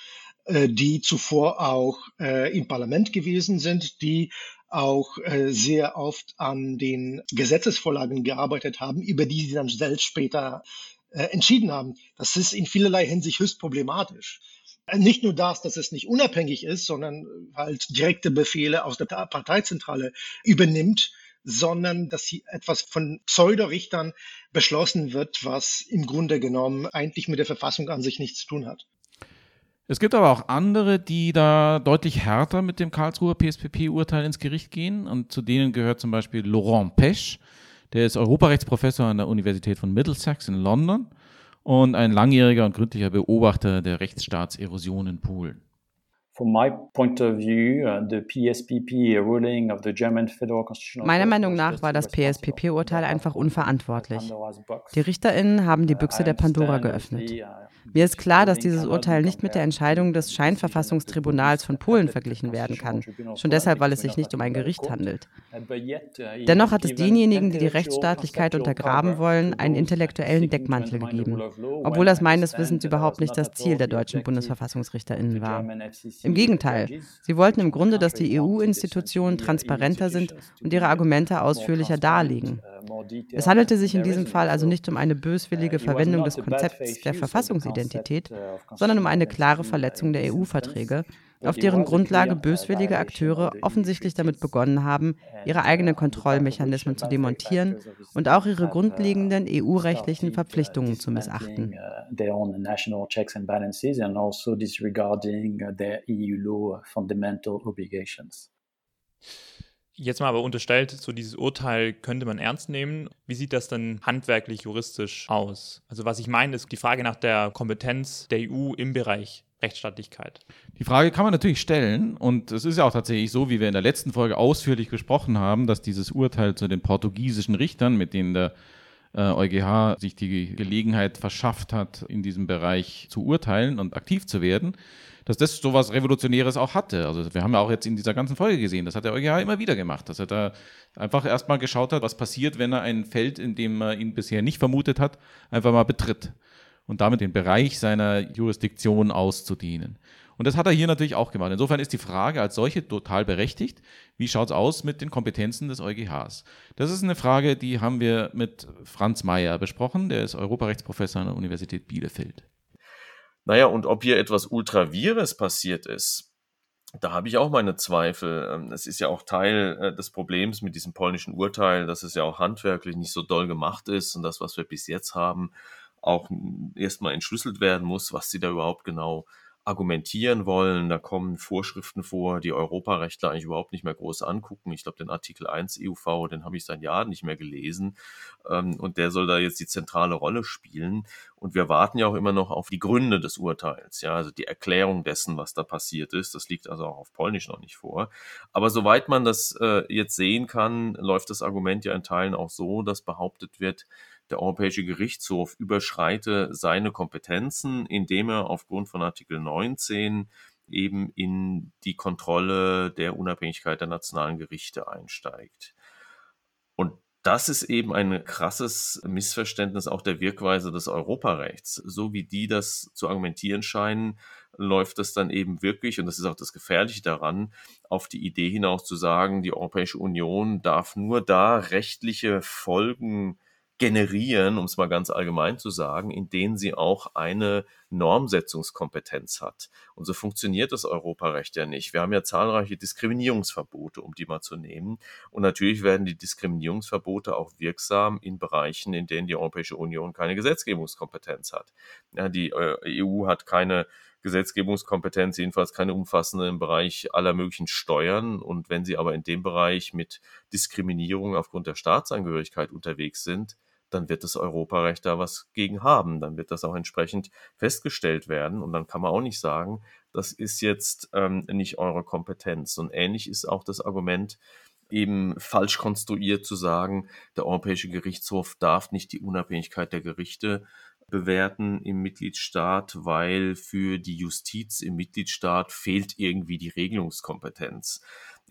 äh, die zuvor auch äh, im Parlament gewesen sind, die auch äh, sehr oft an den Gesetzesvorlagen gearbeitet haben, über die sie dann selbst später äh, entschieden haben. Das ist in vielerlei Hinsicht höchst problematisch. Äh, nicht nur das, dass es nicht unabhängig ist, sondern halt direkte Befehle aus der Parteizentrale übernimmt, sondern dass hier etwas von Pseudorichtern beschlossen wird, was im Grunde genommen eigentlich mit der Verfassung an sich nichts zu tun hat. Es gibt aber auch andere, die da deutlich härter mit dem Karlsruher PSPP-Urteil ins Gericht gehen. Und zu denen gehört zum Beispiel Laurent Pesch. Der ist Europarechtsprofessor an der Universität von Middlesex in London und ein langjähriger und gründlicher Beobachter der Rechtsstaatserosion in Polen. Meiner Meinung nach war das PSPP-Urteil einfach unverantwortlich. Die RichterInnen haben die Büchse der Pandora geöffnet. Mir ist klar, dass dieses Urteil nicht mit der Entscheidung des Scheinverfassungstribunals von Polen verglichen werden kann. Schon deshalb, weil es sich nicht um ein Gericht handelt. Dennoch hat es denjenigen, die die Rechtsstaatlichkeit untergraben wollen, einen intellektuellen Deckmantel gegeben. Obwohl das meines Wissens überhaupt nicht das Ziel der deutschen BundesverfassungsrichterInnen war. Im Gegenteil, sie wollten im Grunde, dass die EU-Institutionen transparenter sind und ihre Argumente ausführlicher darlegen. Es handelte sich in diesem Fall also nicht um eine böswillige Verwendung des Konzepts der Verfassungsidentität, sondern um eine klare Verletzung der EU-Verträge, auf deren Grundlage böswillige Akteure offensichtlich damit begonnen haben, ihre eigenen Kontrollmechanismen zu demontieren und auch ihre grundlegenden EU-rechtlichen Verpflichtungen zu missachten. Jetzt mal aber unterstellt, so dieses Urteil könnte man ernst nehmen. Wie sieht das dann handwerklich juristisch aus? Also was ich meine, ist die Frage nach der Kompetenz der EU im Bereich Rechtsstaatlichkeit. Die Frage kann man natürlich stellen und es ist ja auch tatsächlich so, wie wir in der letzten Folge ausführlich besprochen haben, dass dieses Urteil zu den portugiesischen Richtern, mit denen der äh, EuGH sich die Gelegenheit verschafft hat, in diesem Bereich zu urteilen und aktiv zu werden, dass das so was Revolutionäres auch hatte. Also wir haben ja auch jetzt in dieser ganzen Folge gesehen, das hat der EuGH immer wieder gemacht, dass er da einfach erstmal geschaut hat, was passiert, wenn er ein Feld, in dem man ihn bisher nicht vermutet hat, einfach mal betritt und damit den Bereich seiner Jurisdiktion auszudehnen. Und das hat er hier natürlich auch gemacht. Insofern ist die Frage als solche total berechtigt. Wie schaut es aus mit den Kompetenzen des EuGHs? Das ist eine Frage, die haben wir mit Franz Mayer besprochen. Der ist Europarechtsprofessor an der Universität Bielefeld. Naja, und ob hier etwas Ultravires passiert ist, da habe ich auch meine Zweifel. Ähm, es ist ja auch Teil äh, des Problems mit diesem polnischen Urteil, dass es ja auch handwerklich nicht so doll gemacht ist und das, was wir bis jetzt haben, auch erstmal entschlüsselt werden muss, was sie da überhaupt genau argumentieren wollen. Da kommen Vorschriften vor, die Europarechtler eigentlich überhaupt nicht mehr groß angucken. Ich glaube, den Artikel 1 EUV, den habe ich seit Jahren nicht mehr gelesen. Ähm, und der soll da jetzt die zentrale Rolle spielen. Und wir warten ja auch immer noch auf die Gründe des Urteils, ja, also die Erklärung dessen, was da passiert ist. Das liegt also auch auf Polnisch noch nicht vor. Aber soweit man das äh, jetzt sehen kann, läuft das Argument ja in Teilen auch so, dass behauptet wird, der Europäische Gerichtshof überschreite seine Kompetenzen, indem er aufgrund von Artikel 19 eben in die Kontrolle der Unabhängigkeit der nationalen Gerichte einsteigt. Und das ist eben ein krasses Missverständnis auch der Wirkweise des Europarechts. So wie die das zu argumentieren scheinen, läuft das dann eben wirklich, und das ist auch das Gefährliche daran, auf die Idee hinaus zu sagen, die Europäische Union darf nur da rechtliche Folgen generieren, um es mal ganz allgemein zu sagen, in denen sie auch eine Normsetzungskompetenz hat. Und so funktioniert das Europarecht ja nicht. Wir haben ja zahlreiche Diskriminierungsverbote, um die mal zu nehmen. Und natürlich werden die Diskriminierungsverbote auch wirksam in Bereichen, in denen die Europäische Union keine Gesetzgebungskompetenz hat. Ja, die äh, EU hat keine Gesetzgebungskompetenz, jedenfalls keine umfassende im Bereich aller möglichen Steuern. Und wenn sie aber in dem Bereich mit Diskriminierung aufgrund der Staatsangehörigkeit unterwegs sind, dann wird das Europarecht da was gegen haben. Dann wird das auch entsprechend festgestellt werden. Und dann kann man auch nicht sagen, das ist jetzt ähm, nicht eure Kompetenz. Und ähnlich ist auch das Argument, eben falsch konstruiert zu sagen, der Europäische Gerichtshof darf nicht die Unabhängigkeit der Gerichte bewerten im Mitgliedstaat, weil für die Justiz im Mitgliedstaat fehlt irgendwie die Regelungskompetenz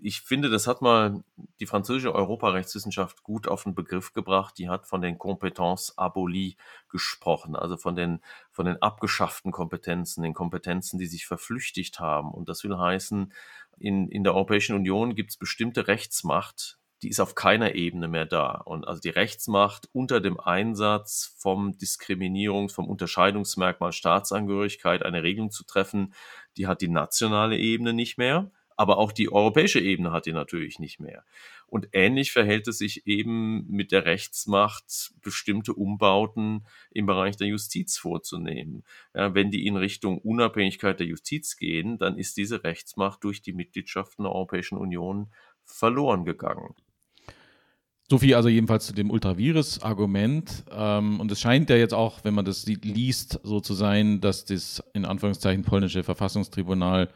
ich finde, das hat mal die französische Europarechtswissenschaft gut auf den Begriff gebracht. Die hat von den Compétences abolies gesprochen, also von den, von den abgeschafften Kompetenzen, den Kompetenzen, die sich verflüchtigt haben. Und das will heißen, in, in der Europäischen Union gibt es bestimmte Rechtsmacht, die ist auf keiner Ebene mehr da. Und also die Rechtsmacht unter dem Einsatz vom Diskriminierungs-, vom Unterscheidungsmerkmal Staatsangehörigkeit eine Regelung zu treffen, die hat die nationale Ebene nicht mehr aber auch die europäische Ebene hat die natürlich nicht mehr. Und ähnlich verhält es sich eben mit der Rechtsmacht, bestimmte Umbauten im Bereich der Justiz vorzunehmen. Ja, wenn die in Richtung Unabhängigkeit der Justiz gehen, dann ist diese Rechtsmacht durch die Mitgliedschaften der Europäischen Union verloren gegangen. So viel also jedenfalls zu dem Ultravirus-Argument. Ähm, und es scheint ja jetzt auch, wenn man das liest, so zu sein, dass das in Anführungszeichen polnische Verfassungstribunal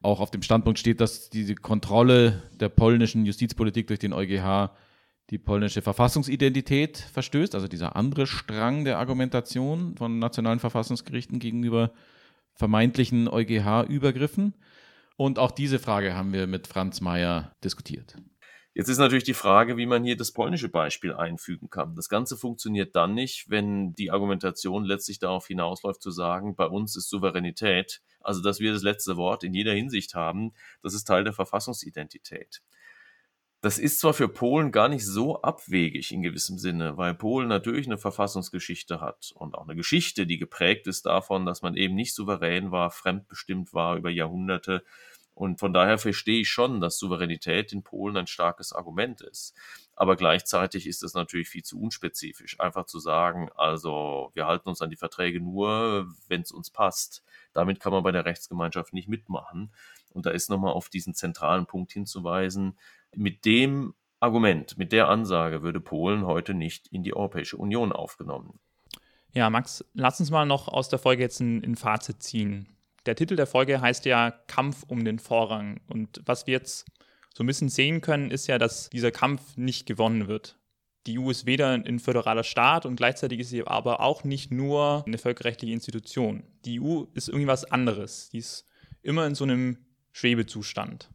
auch auf dem Standpunkt steht, dass diese Kontrolle der polnischen Justizpolitik durch den EuGH die polnische Verfassungsidentität verstößt, also dieser andere Strang der Argumentation von nationalen Verfassungsgerichten gegenüber vermeintlichen EuGH-Übergriffen. Und auch diese Frage haben wir mit Franz Mayer diskutiert. Jetzt ist natürlich die Frage, wie man hier das polnische Beispiel einfügen kann. Das Ganze funktioniert dann nicht, wenn die Argumentation letztlich darauf hinausläuft zu sagen, bei uns ist Souveränität, also dass wir das letzte Wort in jeder Hinsicht haben, das ist Teil der Verfassungsidentität. Das ist zwar für Polen gar nicht so abwegig in gewissem Sinne, weil Polen natürlich eine Verfassungsgeschichte hat und auch eine Geschichte, die geprägt ist davon, dass man eben nicht souverän war, fremdbestimmt war über Jahrhunderte, und von daher verstehe ich schon, dass Souveränität in Polen ein starkes Argument ist. Aber gleichzeitig ist es natürlich viel zu unspezifisch, einfach zu sagen, also wir halten uns an die Verträge nur, wenn es uns passt. Damit kann man bei der Rechtsgemeinschaft nicht mitmachen. Und da ist nochmal auf diesen zentralen Punkt hinzuweisen. Mit dem Argument, mit der Ansage würde Polen heute nicht in die Europäische Union aufgenommen. Ja, Max, lass uns mal noch aus der Folge jetzt ein, ein Fazit ziehen der Titel der Folge heißt ja Kampf um den Vorrang. Und was wir jetzt so ein bisschen sehen können, ist ja, dass dieser Kampf nicht gewonnen wird. Die EU ist weder ein föderaler Staat und gleichzeitig ist sie aber auch nicht nur eine völkerrechtliche Institution. Die EU ist irgendwie was anderes. Die ist immer in so einem Schwebezustand.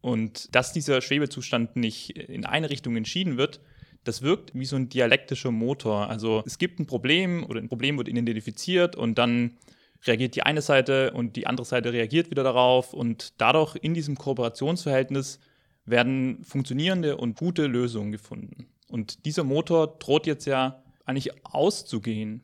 Und dass dieser Schwebezustand nicht in eine Richtung entschieden wird, das wirkt wie so ein dialektischer Motor. Also es gibt ein Problem oder ein Problem wird identifiziert und dann reagiert die eine Seite und die andere Seite reagiert wieder darauf. Und dadurch in diesem Kooperationsverhältnis werden funktionierende und gute Lösungen gefunden. Und dieser Motor droht jetzt ja eigentlich auszugehen.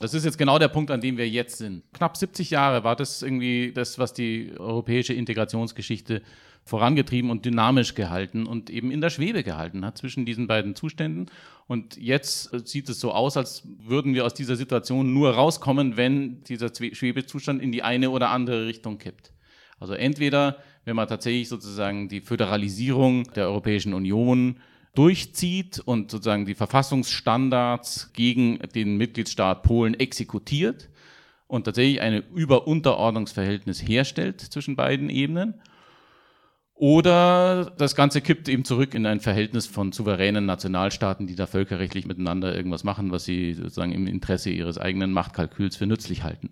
Das ist jetzt genau der Punkt, an dem wir jetzt sind. Knapp 70 Jahre war das irgendwie das, was die europäische Integrationsgeschichte vorangetrieben und dynamisch gehalten und eben in der Schwebe gehalten hat zwischen diesen beiden Zuständen. Und jetzt sieht es so aus, als würden wir aus dieser Situation nur rauskommen, wenn dieser Schwebezustand in die eine oder andere Richtung kippt. Also entweder, wenn man tatsächlich sozusagen die Föderalisierung der Europäischen Union durchzieht und sozusagen die Verfassungsstandards gegen den Mitgliedstaat Polen exekutiert und tatsächlich ein Überunterordnungsverhältnis herstellt zwischen beiden Ebenen. Oder das Ganze kippt eben zurück in ein Verhältnis von souveränen Nationalstaaten, die da völkerrechtlich miteinander irgendwas machen, was sie sozusagen im Interesse ihres eigenen Machtkalküls für nützlich halten.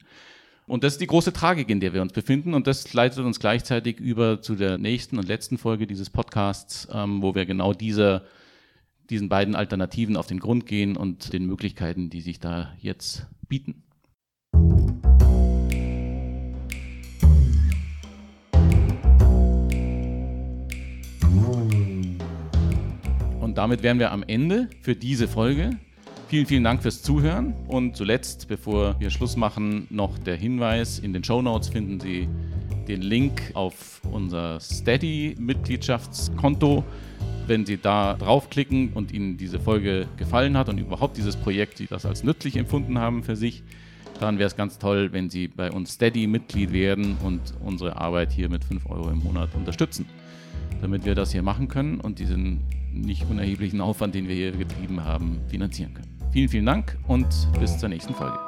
Und das ist die große Tragik, in der wir uns befinden. Und das leitet uns gleichzeitig über zu der nächsten und letzten Folge dieses Podcasts, ähm, wo wir genau dieser, diesen beiden Alternativen auf den Grund gehen und den Möglichkeiten, die sich da jetzt bieten. Und damit wären wir am Ende für diese Folge. Vielen, vielen Dank fürs Zuhören. Und zuletzt, bevor wir Schluss machen, noch der Hinweis: In den Show Notes finden Sie den Link auf unser Steady-Mitgliedschaftskonto. Wenn Sie da draufklicken und Ihnen diese Folge gefallen hat und überhaupt dieses Projekt, Sie das als nützlich empfunden haben für sich, dann wäre es ganz toll, wenn Sie bei uns Steady-Mitglied werden und unsere Arbeit hier mit 5 Euro im Monat unterstützen, damit wir das hier machen können und diesen nicht unerheblichen Aufwand, den wir hier getrieben haben, finanzieren können. Vielen, vielen Dank und bis zur nächsten Folge.